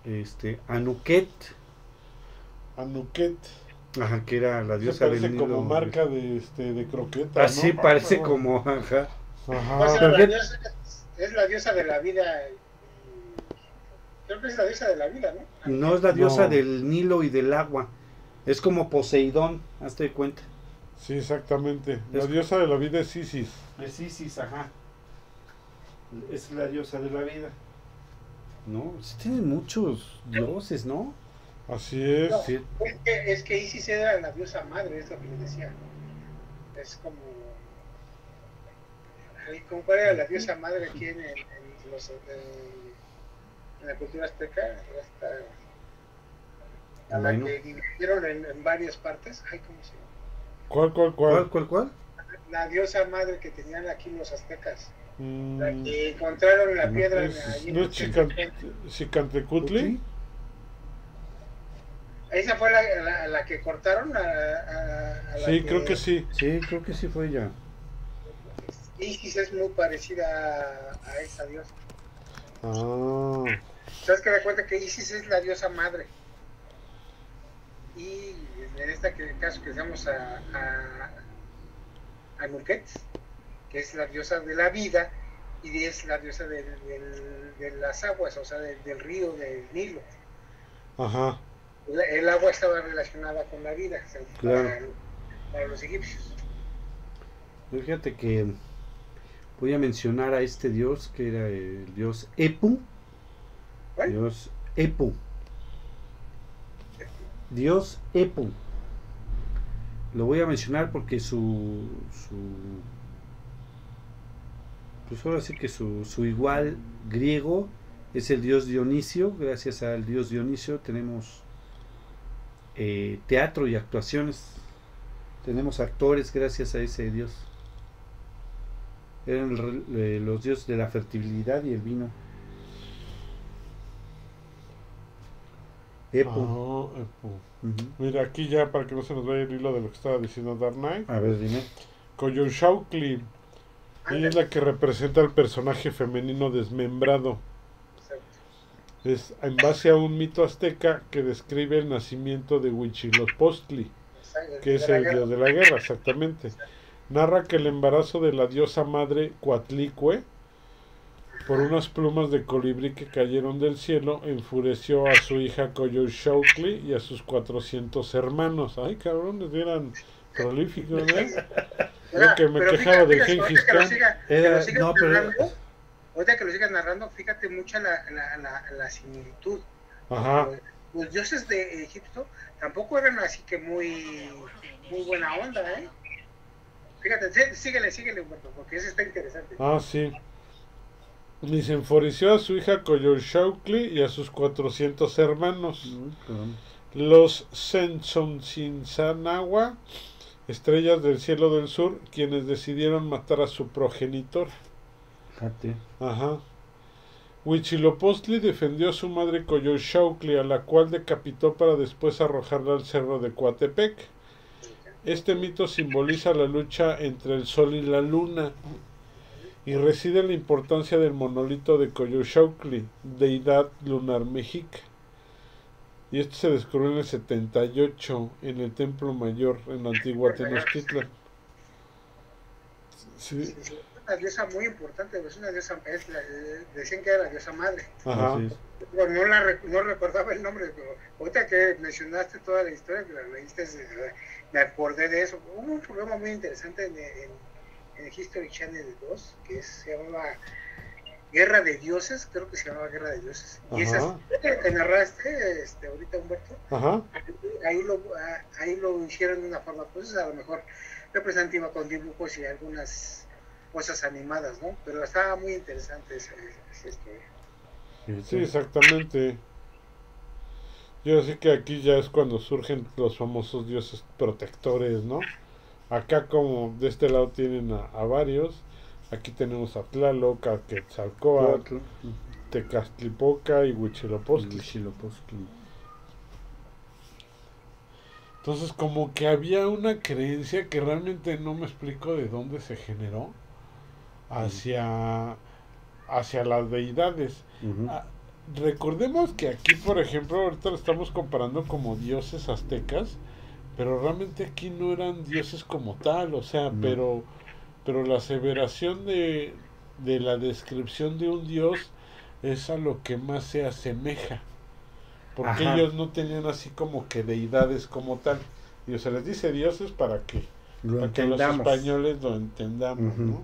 a este, Anuket, Anuket. ajá, que era la diosa del parece como Nilo. marca de este de croqueta. Así ¿no? parece Ah, como, ajá. O sea, Ajá. la diosa- es la diosa de la vida. Y- Creo que es la diosa de la vida, ¿no? No es la diosa No. del Nilo y del agua. Es como Poseidón, hazte cuenta. Sí, exactamente. La Es- diosa de la vida es Isis. Es Isis, ajá. Es la diosa de la vida. No, sí tienen muchos dioses, ¿no? Así es. No. Sí. Es que, es que Isis era la diosa madre, es lo que les decía. Es como. ¿Cómo cuál era la diosa madre aquí en, en- en los, en- en la cultura azteca? Esta, a la que dividieron en, en varias partes. Ay, ¿cómo se llama? ¿Cuál, cuál, cuál? ¿Cuál, cuál, cuál? La diosa madre que tenían aquí los aztecas. Mm, La que encontraron la no piedra es- allí ¿No es. Chicantecutli? Esa fue la, la, la que cortaron a, a- a la Sí, creo que sí. Sí, creo que sí fue ella. Isis es muy parecida a, a esa diosa. Ah, ¿Sabes que da cuenta que Isis es la diosa madre? Y en este caso que usamos a, a, a Nuket, que es la diosa de la vida, y es la diosa de las aguas, o sea, del, del río, del Nilo. ajá. El, el agua estaba relacionada con la vida, o sea, Claro. para, para los egipcios. Pero Fíjate que voy a mencionar a este dios que era el dios Epu. Dios Epu. Dios Epu. Lo voy a mencionar porque su. su pues ahora sí que su, su igual griego es el dios Dionisio. Gracias al dios Dionisio tenemos eh, teatro y actuaciones. Tenemos actores gracias a ese dios. Eran eh, los dioses de la fertilidad y el vino. Epo. Ah. Mira, aquí ya para que no se nos vaya el hilo de lo que estaba diciendo Dark Knight. A ver, dime. Coyolxauhqui. Ella es la que representa al personaje femenino desmembrado. Es en base a un mito azteca que describe el nacimiento de Huitzilopochtli, que es el dios de la guerra, exactamente. Narra que el embarazo de la diosa madre Coatlicue, por unas plumas de colibrí que cayeron del cielo, enfureció a su hija Coyolxauhqui y a sus 400 hermanos. Ay, cabrones, eran prolíficos, ¿eh? Lo que me pero quejaba del fíjate, Gengis Khan. que lo sigas no, pero- narrando, ahorita que lo sigas narrando, fíjate mucha la, la, la, la similitud. Ajá. Los, los dioses de Egipto tampoco eran así que muy, muy buena onda, ¿eh? Fíjate, sí- síguele, síguele, Humberto, porque eso está interesante. Ah, sí. Se enfureció a su hija Coyolxauhqui y a sus 400 hermanos. Los Senchoncinsanagua, estrellas del cielo del sur, quienes decidieron matar a su progenitor. Fíjate. Ajá. Huitzilopochtli defendió a su madre Coyolxauhqui, a la cual decapitó para después arrojarla al cerro de Coatepec. Este mito simboliza la lucha entre el sol y la luna y reside en la importancia del monolito de Coyolxauhqui, deidad lunar mexica. Y esto se descubrió en el 78 en el Templo Mayor en la antigua Tenochtitlan. Sí, Sí, una diosa muy importante, es una diosa, es la- decían que era la diosa madre. ajá. Pero no, la, no recordaba el nombre, pero ahorita que mencionaste toda la historia, que la leíste, me acordé de eso. Hubo un programa muy interesante en, en, en History Channel 2, que es- se llamaba Guerra de Dioses, creo que se llamaba Guerra de Dioses. Y esas que narraste este, ahorita, Humberto, Ajá. ahí lo, ahí lo hicieron de una forma, pues a lo mejor representativa con dibujos y algunas cosas animadas, ¿no? Pero estaba muy interesante esa, esa historia. Sí, exactamente. Yo sé que aquí ya es cuando surgen los famosos dioses protectores, ¿no? Acá como de este lado tienen a, a varios, aquí tenemos a Tlaloc, a Quetzalcóatl, Tecastlipoca y. Huitzilopochtli. Entonces como que había una creencia que realmente no me explico de dónde se generó hacia, hacia las deidades. Ah, recordemos que aquí, por ejemplo, ahorita lo estamos comparando como dioses aztecas, pero realmente aquí no eran dioses como tal, o sea, No. pero, pero la aseveración de, de la descripción de un dios es a lo que más se asemeja, porque Ajá. ellos no tenían así como que deidades como tal, y se les dice dioses para que, Lo para que los españoles lo entendamos. ¿no?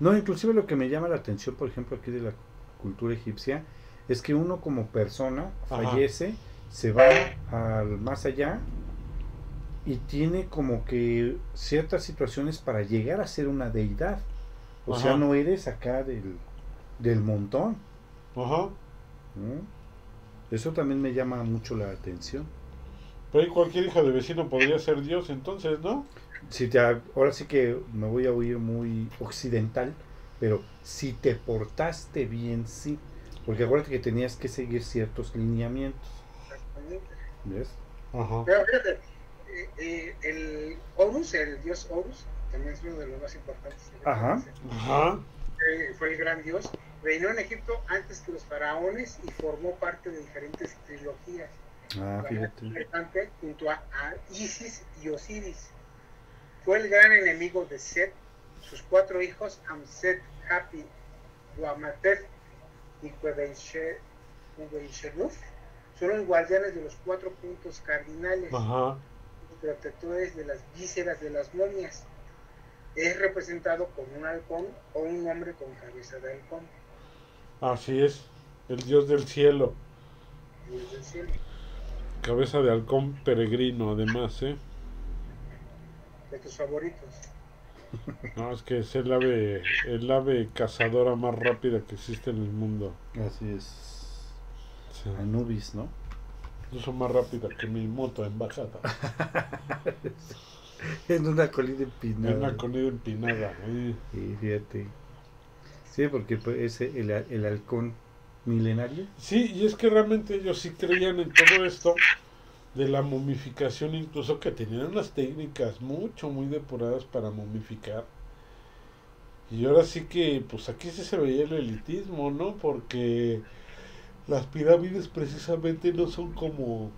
No, inclusive lo que me llama la atención, por ejemplo, aquí de la cultura egipcia, es que uno como persona Ajá. fallece, se va al más allá y tiene como que ciertas situaciones para llegar a ser una deidad. O sea, no eres acá del, del montón. Ajá. ¿no? Eso también me llama mucho la atención. Pero ahí cualquier hija de vecino podría ser dios entonces, ¿no? Si te, ahora sí que me voy a oír muy occidental, pero si te portaste bien, sí. Porque acuérdate que tenías que seguir ciertos lineamientos. Exactamente. ¿Ves? Ajá. Pero fíjate, eh, eh, el Horus, el dios Horus, también es uno de los más importantes. Ajá. Ajá. Eh, Fue el gran dios. Reinó en Egipto antes que los faraones y formó parte de diferentes trilogías. Ah, fíjate. importante, junto a, a Isis y Osiris. Fue el gran enemigo de Set. Sus cuatro hijos, Amset, Hapi, Duamatef y Quebenche- Quebenchernuf, son los guardianes de los cuatro puntos cardinales. Ajá. Protectores de las vísceras de las momias. Es representado con un halcón o un hombre con cabeza de halcón. Así es. El dios del cielo. Dios del cielo. Cabeza de halcón peregrino, además, ¿eh? De tus favoritos. No, es que es el ave, el ave cazadora más rápida que existe en el mundo. Así es. Sí. Anubis, ¿no? Incluso más rápida que mi moto en bajada. En una colina En empinada. una comida empinada. ¿eh? Sí, fíjate. Sí, porque pues, ese, el, el halcón milenario. Sí, y es que realmente ellos sí creían en todo esto de la momificación, incluso que tenían unas técnicas mucho, muy depuradas para momificar. Y ahora sí que, pues aquí sí se veía el elitismo, ¿no? Porque las pirámides precisamente no son como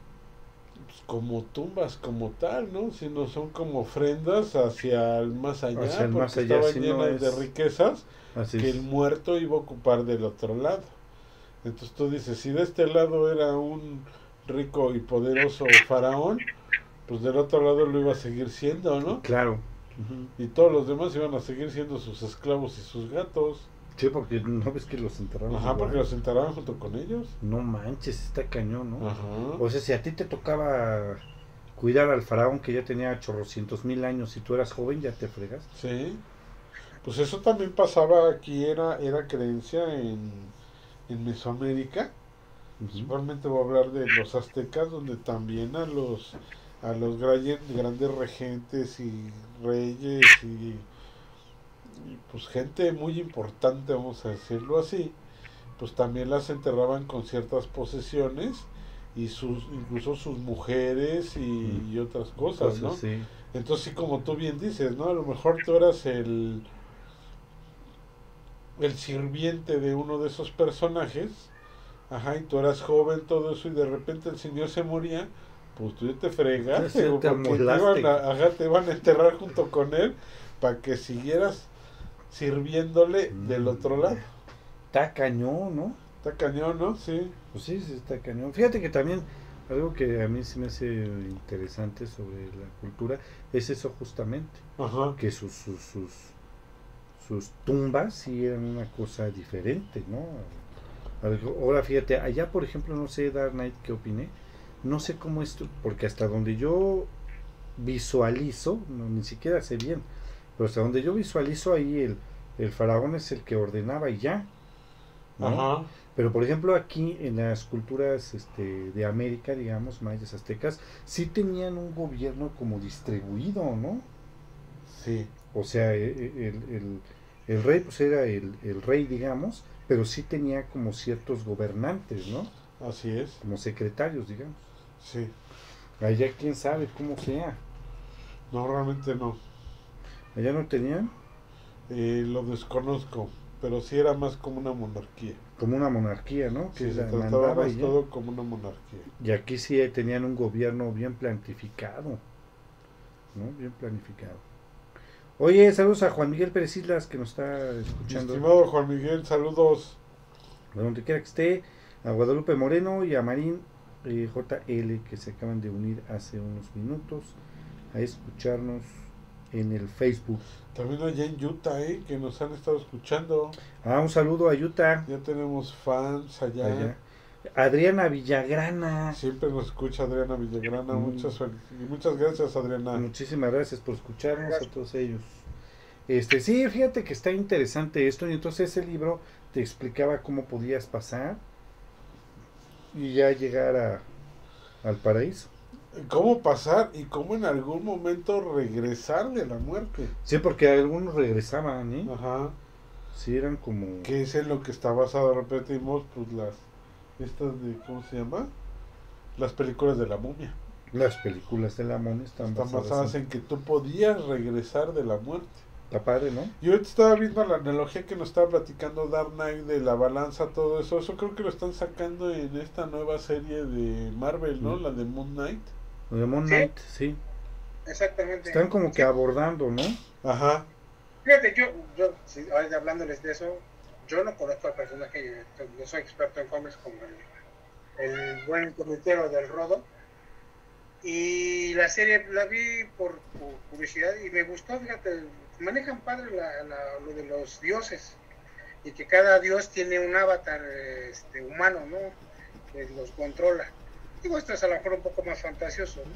como tumbas como tal, ¿no? Sino son como ofrendas hacia el más allá, el porque más allá, estaban no llenas de riquezas Así que es. el muerto iba a ocupar del otro lado. Entonces tú dices, si de este lado era un rico y poderoso faraón, pues del otro lado lo iba a seguir siendo, ¿no? Claro. Y todos los demás iban a seguir siendo sus esclavos y sus gatos. Sí, porque no ves que los enterraron. Ajá, igual? porque los enterraban junto con ellos. No manches, está cañón, ¿no? Ajá. O sea, si a ti te tocaba cuidar al faraón que ya tenía chorrocientos mil años y tú eras joven, ya te fregas. Sí. Pues eso también pasaba aquí, era, era creencia en, en Mesoamérica. Principalmente voy a hablar de los aztecas, donde también a los a los grandes regentes y reyes y, y, pues gente muy importante, vamos a decirlo así, pues también las enterraban con ciertas posesiones y sus incluso sus mujeres y, Mm. y otras cosas, ¿no? sí. Entonces, sí, como tú bien dices, ¿no? A lo mejor tú eras el, el sirviente de uno de esos personajes, ajá, y tú eras joven, todo eso, y de repente el señor se moría, pues tú ya te fregaste, Sí, te te iban, a, ajá, te iban a enterrar junto con él para que siguieras sirviéndole del Mm. otro lado. Está cañón, ¿no? Está cañón, ¿no? Sí. Pues sí, sí está cañón. Fíjate que también algo que a mí se me hace interesante sobre la cultura es eso justamente, Ajá. que sus sus sus, sus tumbas sí eran una cosa diferente, ¿no? Ahora fíjate, allá por ejemplo, no sé, Dark Knight, ¿qué opiné? No sé cómo esto, porque hasta donde yo visualizo, no, ni siquiera sé bien, pero hasta donde yo visualizo ahí el, el faraón es el que ordenaba y ya, ¿no? Ajá. Pero por ejemplo aquí en las culturas este, de América, digamos, mayas, aztecas, sí tenían un gobierno como distribuido, ¿no? Sí. O sea, e- e- el, el- el rey pues era el, el rey, digamos, pero sí tenía como ciertos gobernantes, ¿no? Así es. Como secretarios, digamos. Sí. Allá quién sabe cómo sea. No, realmente no. Allá no tenían Eh, lo desconozco, pero sí era más como una monarquía. como una monarquía, ¿no? Sí, Que se la trataba más todo como una monarquía. Y aquí sí tenían un gobierno bien planificado, ¿no? Bien planificado. Oye, saludos a Juan Miguel Pérez Islas que nos está Mi escuchando. estimado Juan Miguel, saludos. de donde quiera que esté, a Guadalupe Moreno y a Marín eh, JL que se acaban de unir hace unos minutos a escucharnos en el Facebook. También allá en Utah, ¿eh? que nos han estado escuchando. Ah, un saludo a Utah. Ya tenemos fans allá. allá. Adriana Villagrana. Siempre nos escucha Adriana Villagrana. Mm. Muchas, muchas gracias, Adriana. Muchísimas gracias por escucharnos a todos ellos. Este, sí, fíjate que está interesante esto y entonces ese libro te explicaba cómo podías pasar y ya llegar a, al paraíso. ¿Cómo pasar y cómo en algún momento regresar de la muerte? Sí, porque algunos regresaban, ¿eh? Ajá. Sí, eran como... Que es en lo que está basado, repetimos, pues las. Estas de. ¿Cómo se llama? Las películas de la momia. Las películas de la mona están, Están basadas, basadas en... en que tú podías regresar de la muerte. Está padre, ¿no? Y ahorita estaba viendo la analogía que nos estaba platicando Dark Knight de la balanza, todo eso. Eso creo que lo están sacando en esta nueva serie de Marvel, ¿no? Mm. La de Moon Knight. De Moon Sí. Knight, sí. Exactamente. Están como que abordando, ¿no? Ajá. Fíjate, yo, yo si, ahora hablándoles de eso, yo no conozco al personaje, no soy experto en cómics como el, el buen comitero del Rodo. Y la serie la vi por, por publicidad y me gustó, fíjate, manejan padre la- la- lo de los dioses y que cada dios tiene un avatar este, humano, ¿no? Que los controla. Digo, esto es a lo mejor un poco más fantasioso, ¿no?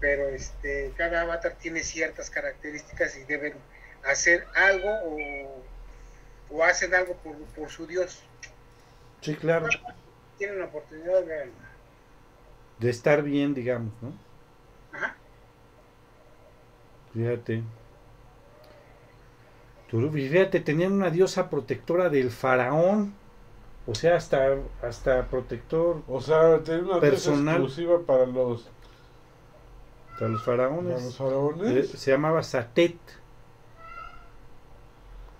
Pero este, cada avatar tiene ciertas características y deben hacer algo o, o hacen algo por, por su dios. Sí, claro. Tienen la oportunidad de De estar bien, digamos, ¿no? Ajá. Fíjate. Fíjate, tenían una diosa protectora del faraón. O sea, hasta, hasta protector O sea, tiene una Personal. exclusiva para los, para los para faraones. Eh, se llamaba Satet.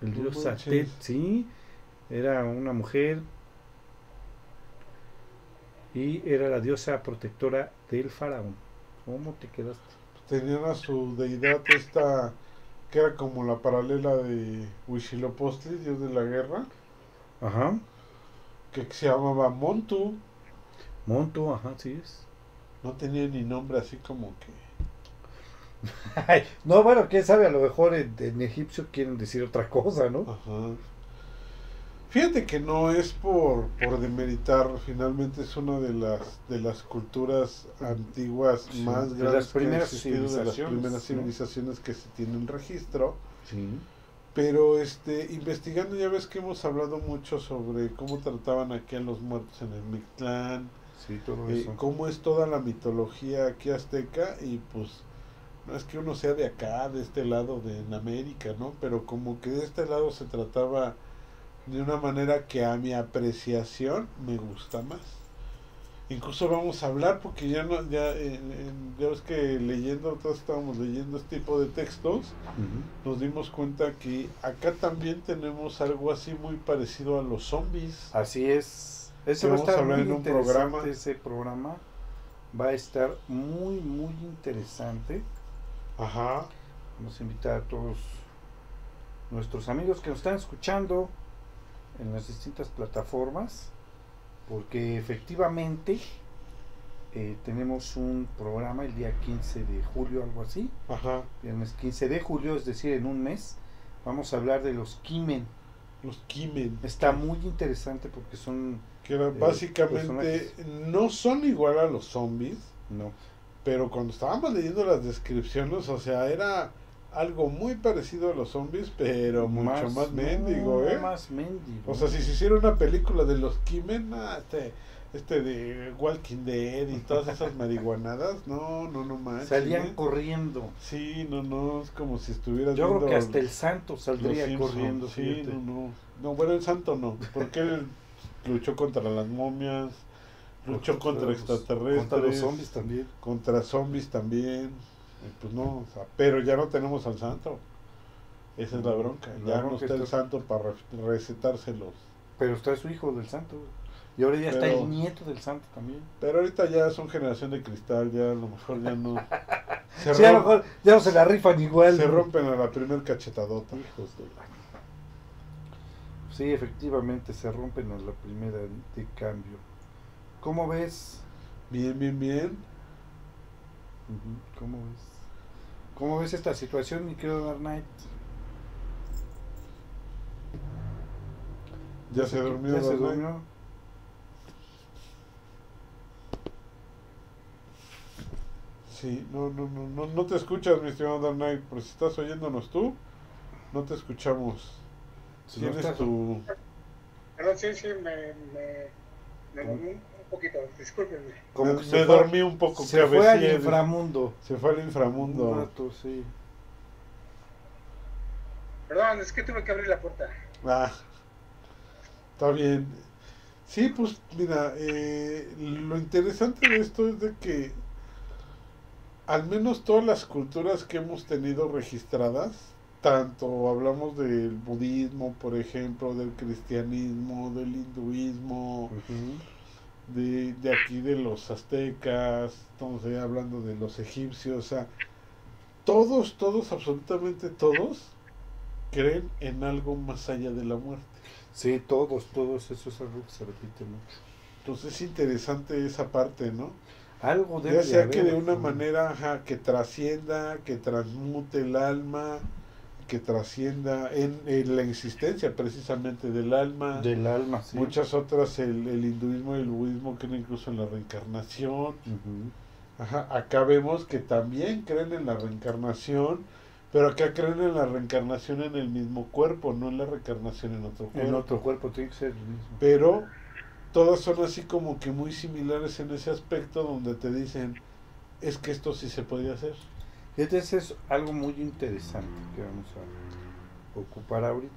El dios. Satet, sí. Era una mujer. Y era la diosa protectora del faraón. ¿Cómo te quedaste? Tenían a su deidad esta, que era como la paralela de Huitzilopochtli, dios de la guerra, Ajá. Que se llamaba Montu. Monto, ajá, sí es. No tenía ni nombre así como que... Ay, no, bueno, quién sabe, a lo mejor en, en egipcio quieren decir otra cosa, ¿no? Ajá. Fíjate que no es por, por demeritar, finalmente es una de las de las culturas antiguas Sí, más de grandes que de las civilizaciones, primeras ¿no? civilizaciones que se tienen registro. Sí. Pero este, investigando ya ves que hemos hablado mucho sobre cómo trataban aquí a los muertos en el Mictlán, Sí, todo eh, eso. cómo es toda la mitología aquí azteca y pues no es que uno sea de acá, de este lado de en América, ¿no? Pero como que de este lado se trataba de una manera que a mi apreciación me gusta más. Incluso vamos a hablar porque ya no ya en- en- ya ves que leyendo todos estábamos leyendo este tipo de textos nos dimos cuenta que acá también tenemos algo así muy parecido a los zombies. Así es. Eso va a vamos a estar muy en un programa. Ese programa va a estar muy, muy interesante. Ajá. Vamos a invitar a todos nuestros amigos que nos están escuchando en las distintas plataformas, porque efectivamente eh, tenemos un programa el día 15 de julio, algo así, Ajá. viernes 15 de julio, es decir, en un mes, vamos a hablar de los Kimen. Los Kimen. Está muy interesante porque son, Que eh, básicamente no son igual a los zombies, no, pero cuando estábamos leyendo las descripciones, o sea, era algo muy parecido a los zombies, pero mucho más, mendigo, ¿eh? Más mendigo. O sea, si se hiciera una película de los Kimen, ah, este, este de Walking Dead y todas esas marihuanadas, no, no, no manches. Salían ¿eh? corriendo. Sí, no, no, es como si estuvieras Yo creo que hasta el santo saldría corriendo. Sí, no, no. No, bueno, el santo no, porque él luchó contra las momias, luchó contra los- extraterrestres, Contra los zombies también. contra zombies también. Y Pues no, o sea, pero ya no tenemos al santo. Esa es la bronca. La Ya no está el santo para re- recetárselos. Pero está su hijo del santo. Y ahora ya está el nieto del santo también. Pero ahorita ya son generación de cristal, ya a lo mejor ya no. Se, Sí, a lo mejor ya no se la rifan igual. se ¿no? rompen a la primer cachetadota. Hijos de Sí, efectivamente se rompen a la primera de cambio. ¿Cómo ves? Bien, bien, bien. ¿Cómo ves? ¿Cómo ves esta situación, mi querido Dark Knight? Ya se durmió. ¿Ya se durmió? Sí, no, no, no, no, no te escuchas, mi estimado Dark Knight, pero si estás oyéndonos tú, no te escuchamos. Tienes tu... Perdón, sí, sí, me, me, poquito, discúlpenme. como me que me se fue- dormí un poco. Se fue al inframundo. Se fue al Un inframundo. rato, sí. Perdón, es que tuve que abrir la puerta. Ah, está bien. Sí, pues mira, eh, lo interesante de esto es de que al menos todas las culturas que hemos tenido registradas, tanto hablamos del budismo, por ejemplo, del cristianismo, del hinduismo, de, de aquí de los aztecas, estamos ahí hablando de los egipcios, o sea, todos, todos, absolutamente todos, creen en algo más allá de la muerte. Sí, todos, todos, eso es algo que se repite mucho. Entonces es interesante esa parte, ¿no? Algo debe Ya sea que haber, de una manera ajá, que trascienda, que transmute el alma, que trascienda en, en la existencia precisamente del alma. Del alma, sí. Muchas otras, el, el hinduismo y el budismo creen incluso en la reencarnación. Ajá, acá vemos que también creen en la reencarnación, pero acá creen en la reencarnación en el mismo cuerpo, no en la reencarnación en otro cuerpo. En otro cuerpo tiene que ser el mismo. Pero todas son así como que muy similares en ese aspecto donde te dicen, es que esto sí se podía hacer. Ese es algo muy interesante que vamos a ocupar ahorita.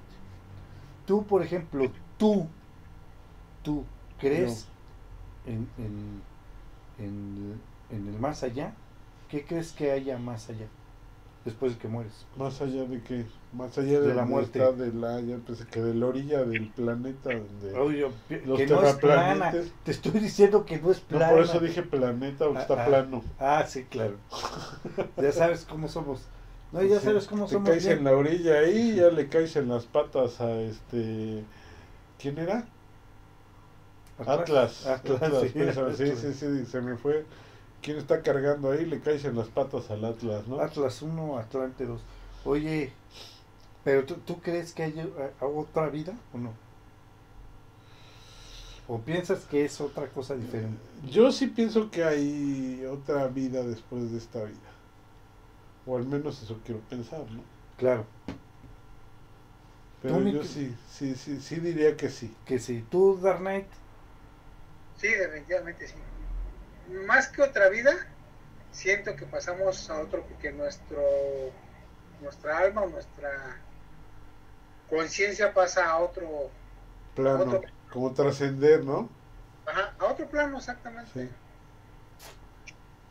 Tú, por ejemplo, tú, tú, ¿crees en, en, en, en el más allá? ¿Qué crees que haya más allá? Después de que mueres. Más allá de que, más allá de, De la muerte. de la, ya pensé que de la orilla del planeta donde Oye, los que no es plana. Te estoy diciendo que no es No, plana. por eso dije planeta, porque Ah, está ah. plano. Ah, sí, claro. ya sabes cómo somos. No, ya Sí, sabes cómo te somos. caes bien. en la orilla ahí, ya le caes en las patas a este. ¿Quién era? Atlas. Atlas, Atlas, sí, piensa, sí, Atlas. sí, sí, se me fue. ¿Quién está cargando ahí? Le caes en las patas al Atlas, ¿no? Atlas 1, Atlante 2. Oye, ¿pero tú, tú crees que hay eh, otra vida o no? ¿O piensas que es otra cosa diferente? Yo sí pienso que hay otra vida después de esta vida. O al menos eso quiero pensar, ¿no? Claro, Pero yo que- sí, sí, sí, sí diría que sí. que si tú, Dark Knight, Sí, definitivamente sí. Más que otra vida, siento que pasamos a otro, que nuestro, nuestra alma nuestra conciencia pasa a otro, Plano, Otro. como trascender, ¿no? ajá, a otro plano exactamente. Sí.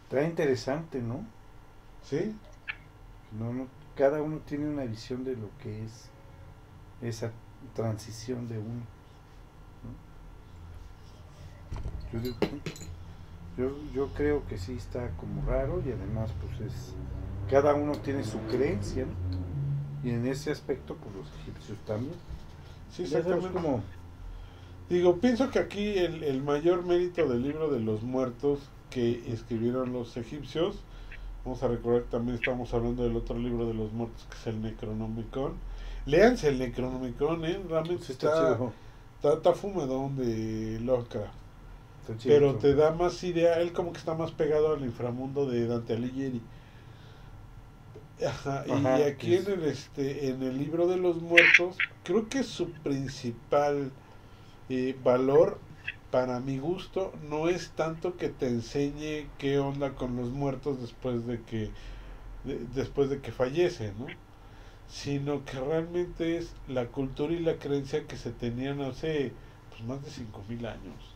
está interesante, ¿no? ¿Sí? No, no, Cada uno tiene una visión de lo que es esa transición de uno. ¿no? Yo, digo yo, yo creo que sí está como raro y además pues es cada uno tiene su creencia ¿no? y en ese aspecto pues los egipcios también. Sí, exactamente. como Digo, pienso que aquí el, el mayor mérito del libro de los muertos que escribieron los egipcios, vamos a recordar que también estamos hablando del otro libro de los muertos que es el Necronomicon. Léanse el Necronomicon, ¿eh? Realmente sí, está, está, está, está fumadón de Lovecraft. Chido. Pero te da más idea, él como que está más pegado al inframundo de Dante Alighieri. Ajá, Ajá, y aquí es- en el este en el libro de los muertos creo que su principal eh, valor para mi gusto no es tanto que te enseñe qué onda con los muertos después de que de- después de que fallece, ¿no? Sino que realmente es la cultura y la creencia que se tenían hace pues, más de 5000 años.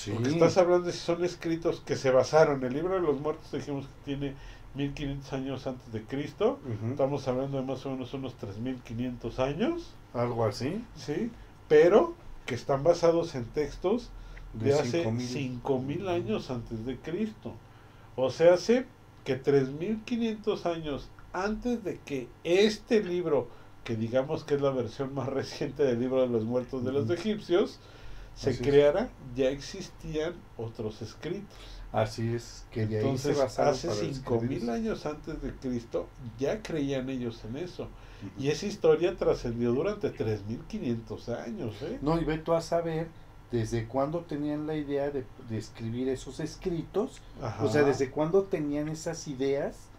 Sí. Porque estás hablando de si son escritos que se basaron. El libro de los muertos dijimos que tiene 1500 años antes de Cristo. Estamos hablando de más o menos unos 3500 años, Algo así. ¿sí? Pero que están basados en textos de, De hace 5000. 5000 años antes de Cristo. O sea, hace que 3500 años antes de que este libro, que digamos que es la versión más reciente del libro de los muertos de los egipcios, se Así es. creara, ya existían otros escritos. Así es, que de ahí Entonces, se basaron hace para 5000 escribir. años antes de Cristo, ya creían ellos en eso. Y esa historia trascendió durante 3500 años, ¿eh? No, y ve tú a saber desde cuándo tenían la idea de, de escribir esos escritos, Ajá. o sea, desde cuándo tenían esas ideas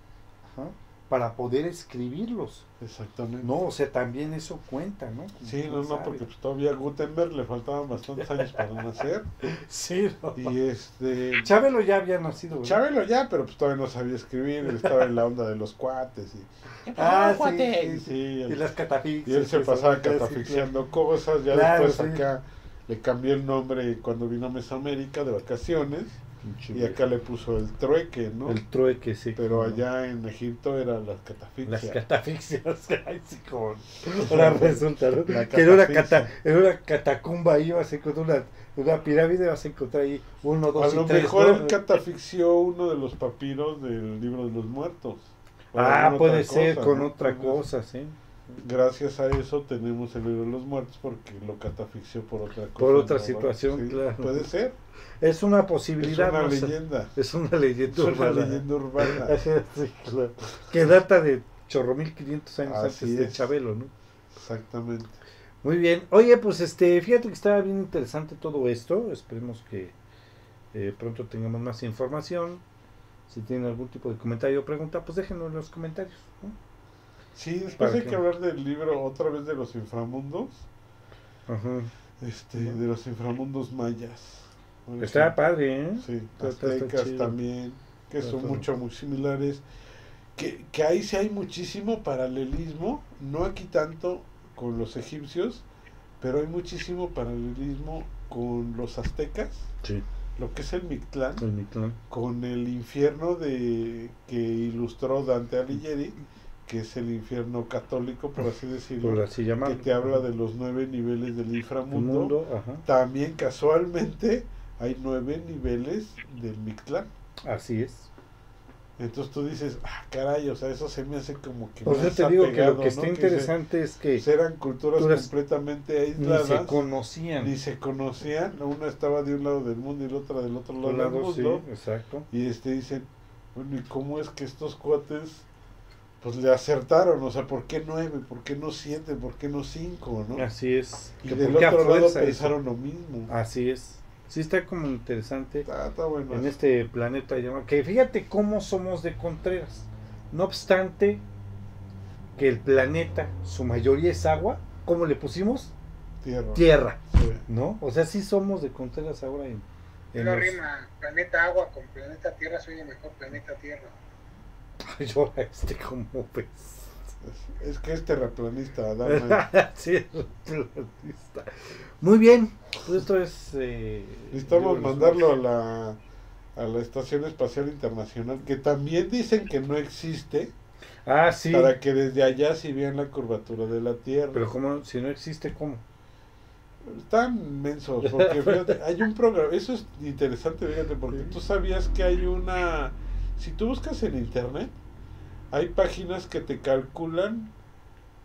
ajá, para poder escribirlos. Exactamente. No, o sea, también eso cuenta, ¿no? Sí, no, ¿Quién no, sabe? porque pues, todavía a Gutenberg le faltaban bastantes años para nacer. Sí, no. Y este. Chabelo ya había nacido, ¿verdad? Chabelo ya, pero pues todavía no sabía escribir, él estaba en la onda de los cuates. Y, Ah, sí, cuate! sí, Y sí. sí, Y él- las catafixias. y él se pasaba catafixiando cosas. Ya Claro, después sí. acá le cambió el nombre cuando vino a Mesoamérica de vacaciones. Y acá le puso el trueque, ¿no? El trueque, sí. Pero ¿no? allá en Egipto era las Las catafixias. catafixias. Ay, sí, como. Ahora resulta, ¿no? Que en una, cata, en una catacumba ahí vas a encontrar una, una pirámide, vas a encontrar ahí uno, A dos lo y tres. mejor ¿no? él catafixió uno de los papiros del libro de los muertos. Ah, puede ser cosa, con ¿no? otra cosa, sí. Gracias a eso tenemos el libro de los muertos porque lo catafixió por otra cosa. Por otra situación, Sí, claro. Puede ser. Es una Es posibilidad. una no sé. leyenda. Es una leyenda Es una urbana. leyenda urbana. Sí, claro. Que data de chorro mil quinientos años Así antes de es. Chabelo, ¿no? Exactamente. Muy bien. Oye, pues este, fíjate que estaba bien interesante todo esto. Esperemos que eh, pronto tengamos más información. Si tienen algún tipo de comentario o pregunta, pues déjenlo en los comentarios. ¿no? Sí, después ¿Para hay qué? que hablar del libro otra vez de los inframundos. Ajá. Este, de los inframundos mayas. Está padre, ¿eh? Sí, aztecas también, que Está son todo. mucho, muy similares. Que, que ahí sí hay muchísimo paralelismo, no aquí tanto con los egipcios, pero hay muchísimo paralelismo con los aztecas, Sí. lo que es el Mictlán, El Mictlán. con el infierno de que ilustró Dante Alighieri, que es el infierno católico, por así decirlo, Por así que te habla de los nueve niveles del El inframundo. mundo. Ajá. También casualmente hay nueve niveles del Mictlán. Así es. Entonces tú dices, ah, caray, o sea, eso se me hace como que Por eso más te digo que lo que está ¿no? interesante es que se- pues eran culturas culturas completamente ni aisladas, se conocían. ni se conocían, una estaba de un lado del mundo y la otra del otro lado del lado, sí, mundo, exacto. y este dicen, bueno, ¿y cómo es que estos cuates pues le acertaron? O sea, ¿por qué nueve? ¿Por qué no siete? ¿Por qué no cinco? ¿no? Así es. Y Que del otro lado eso. pensaron lo mismo. Así es. Sí está como interesante Está, está bueno. en este planeta llamado... Que fíjate cómo somos de Contreras. No obstante que el planeta, su mayoría es agua, ¿cómo le pusimos? Tierra. Tierra, Sí. ¿no? O sea, sí somos de Contreras ahora en... en No los- rima planeta agua con planeta tierra, soy el mejor planeta tierra. Yo, este, ¿cómo ves? Es, es que es terraplanista, sí, es planista. Muy bien, pues esto es... Eh, Necesitamos mandarlo a la, a la Estación Espacial Internacional, que también dicen que no existe, Ah, sí. para que desde allá sí vean la curvatura de la Tierra. Pero como si no existe, ¿cómo? Están mensos, porque fíjate, hay un programa, eso es interesante, fíjate, porque Sí. tú sabías que hay una, si tú buscas en internet, hay páginas que te calculan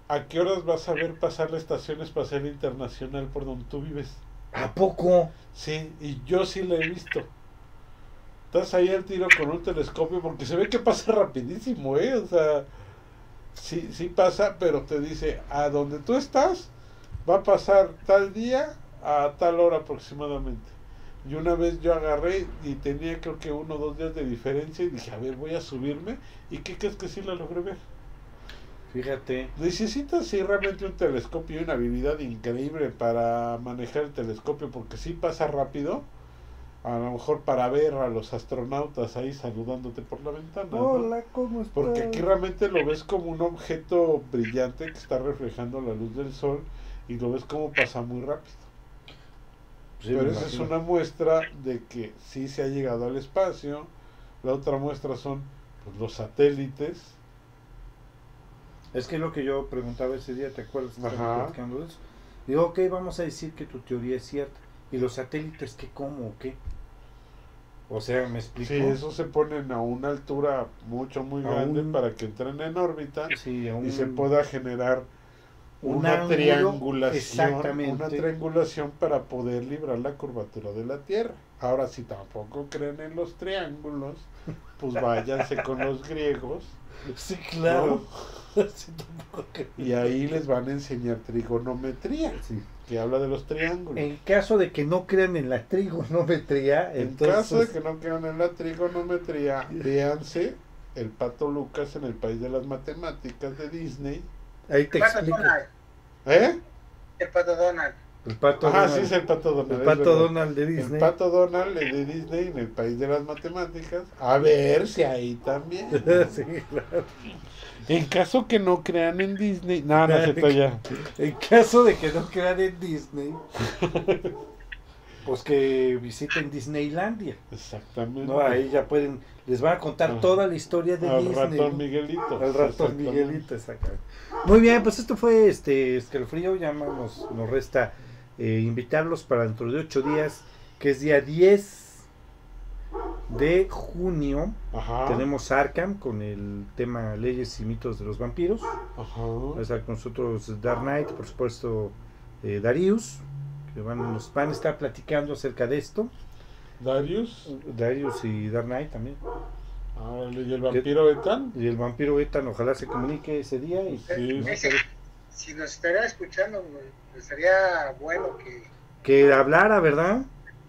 a qué horas vas a ver pasar la Estación Espacial Internacional por donde tú vives. ¿A poco? Sí, y yo sí la he visto. Estás ahí al tiro con un telescopio porque se ve que pasa rapidísimo, ¿eh? O sea, sí, sí pasa, pero te dice, a donde tú estás va a pasar tal día a tal hora aproximadamente. Y una vez yo agarré y tenía creo que uno o dos días de diferencia y dije, a ver, voy a subirme. ¿Y qué crees que sí la logré ver? Fíjate. Necesitas sí realmente un telescopio y una habilidad increíble para manejar el telescopio porque sí pasa rápido. A lo mejor para ver a los astronautas ahí saludándote por la ventana. ¿no? Hola, ¿cómo estás? Porque aquí realmente lo ves como un objeto brillante que está reflejando la luz del sol y lo ves como pasa muy rápido. Sí, Pero esa es una muestra de que sí se ha llegado al espacio. La otra muestra son pues, los satélites. Es que lo que yo preguntaba ese día, ¿te acuerdas? Estábamos Ajá. platicando de eso. Digo, ok, vamos a decir que tu teoría es cierta. ¿Y los satélites qué, cómo, o qué? O sea, ¿me explico? Sí, eso se ponen a una altura mucho, muy A grande un- para que entren en órbita Sí, y se pueda generar un una ángulo, triangulación, exactamente. una triangulación para poder librar la curvatura de la Tierra. Ahora, si tampoco creen en los triángulos, pues váyanse con los griegos Sí, claro. Sí, y ahí les van a enseñar trigonometría, Sí. que habla de los triángulos. En caso de que no crean en la trigonometría, En entonces... caso de que no crean en la trigonometría, véanse el pato Lucas en el país de las matemáticas de Disney. Ahí te El pato explico. Donald. ¿Eh? El pato Donald. El pato Ajá, Donald, sí es el pato Donald. el pato verdad. Donald de El Disney. pato Donald el de Disney en el país de las matemáticas. A ver si ahí también. sí, claro. En caso que no crean en Disney. No, no se está ya. En caso de que no crean en Disney, pues que visiten Disneylandia. Exactamente. ¿no? Ahí ya pueden, les van a contar Ajá. toda la historia de Al Disney. ratón. Miguelito. Al ratón. Miguelito, exactamente. Muy bien, pues esto fue este escalofrío. Ya nos, nos resta eh, invitarlos para dentro de ocho días, que es día 10 de junio. Ajá. Tenemos Arkham con el tema Leyes y mitos de los vampiros. Ajá. Va a estar con nosotros Dark Knight, por supuesto eh, Darius, que van, nos van a estar platicando acerca de esto. Darius. Darius y Dark Knight también. Árale, ¿Y el vampiro Ethan? Y el vampiro Ethan ojalá se comunique ese día. Y, Sí. Ese, si nos estaría escuchando, estaría bueno que que hablara, ¿verdad?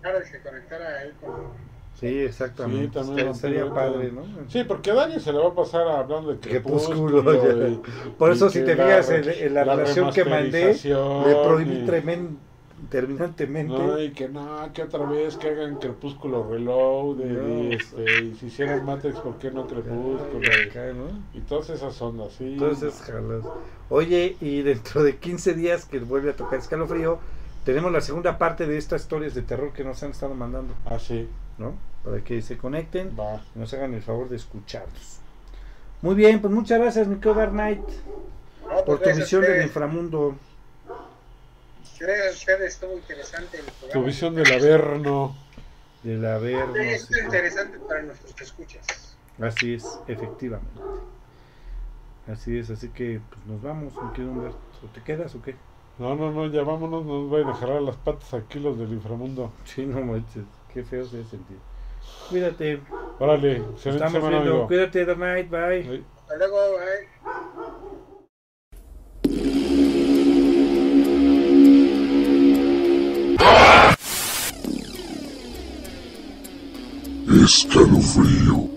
ahora se conectara ahí con Sí, exactamente. Sí, también Estaría vampiro padre. ¿no? Sí, porque Darius se le va a pasar hablando de Crepúsculo, crepúsculo. y- Por y eso si que te la fijas en, en la, relación que mandé, le prohibí y- tremen- terminantemente. No, y que no, que otra vez que hagan Crepúsculo Reload y, No. este, y si hicieran Matrix, ¿por qué no Crepúsculo? Acá, ¿no? Y todas esas ondas, sí. Entonces, jalas. Oye, y dentro de 15 días que vuelve a tocar escalofrío, tenemos la segunda parte de estas historias de terror que nos han estado mandando, Ah, sí, ¿no? Para que se conecten va. y nos hagan el favor de escucharnos. Muy bien, pues muchas gracias, mi Knight, No, pues por tu visión del inframundo. Gracias a ustedes, estuvo interesante el Tu programa. visión del Averno. Del esto es interesante para nuestros que escuchas. Así es, efectivamente. Así es, así que pues nos vamos, mi querido Humberto. ¿Te quedas o qué? No, no, no, ya vámonos, nos vayan a jalar las patas aquí los del inframundo. Sí, no manches, qué feo se sentir. Cuídate, Órale, excelente estamos semana, viendo. amigo. Cuídate, Dark Knight, bye. Sí. Hasta luego, bye. Escalofrío.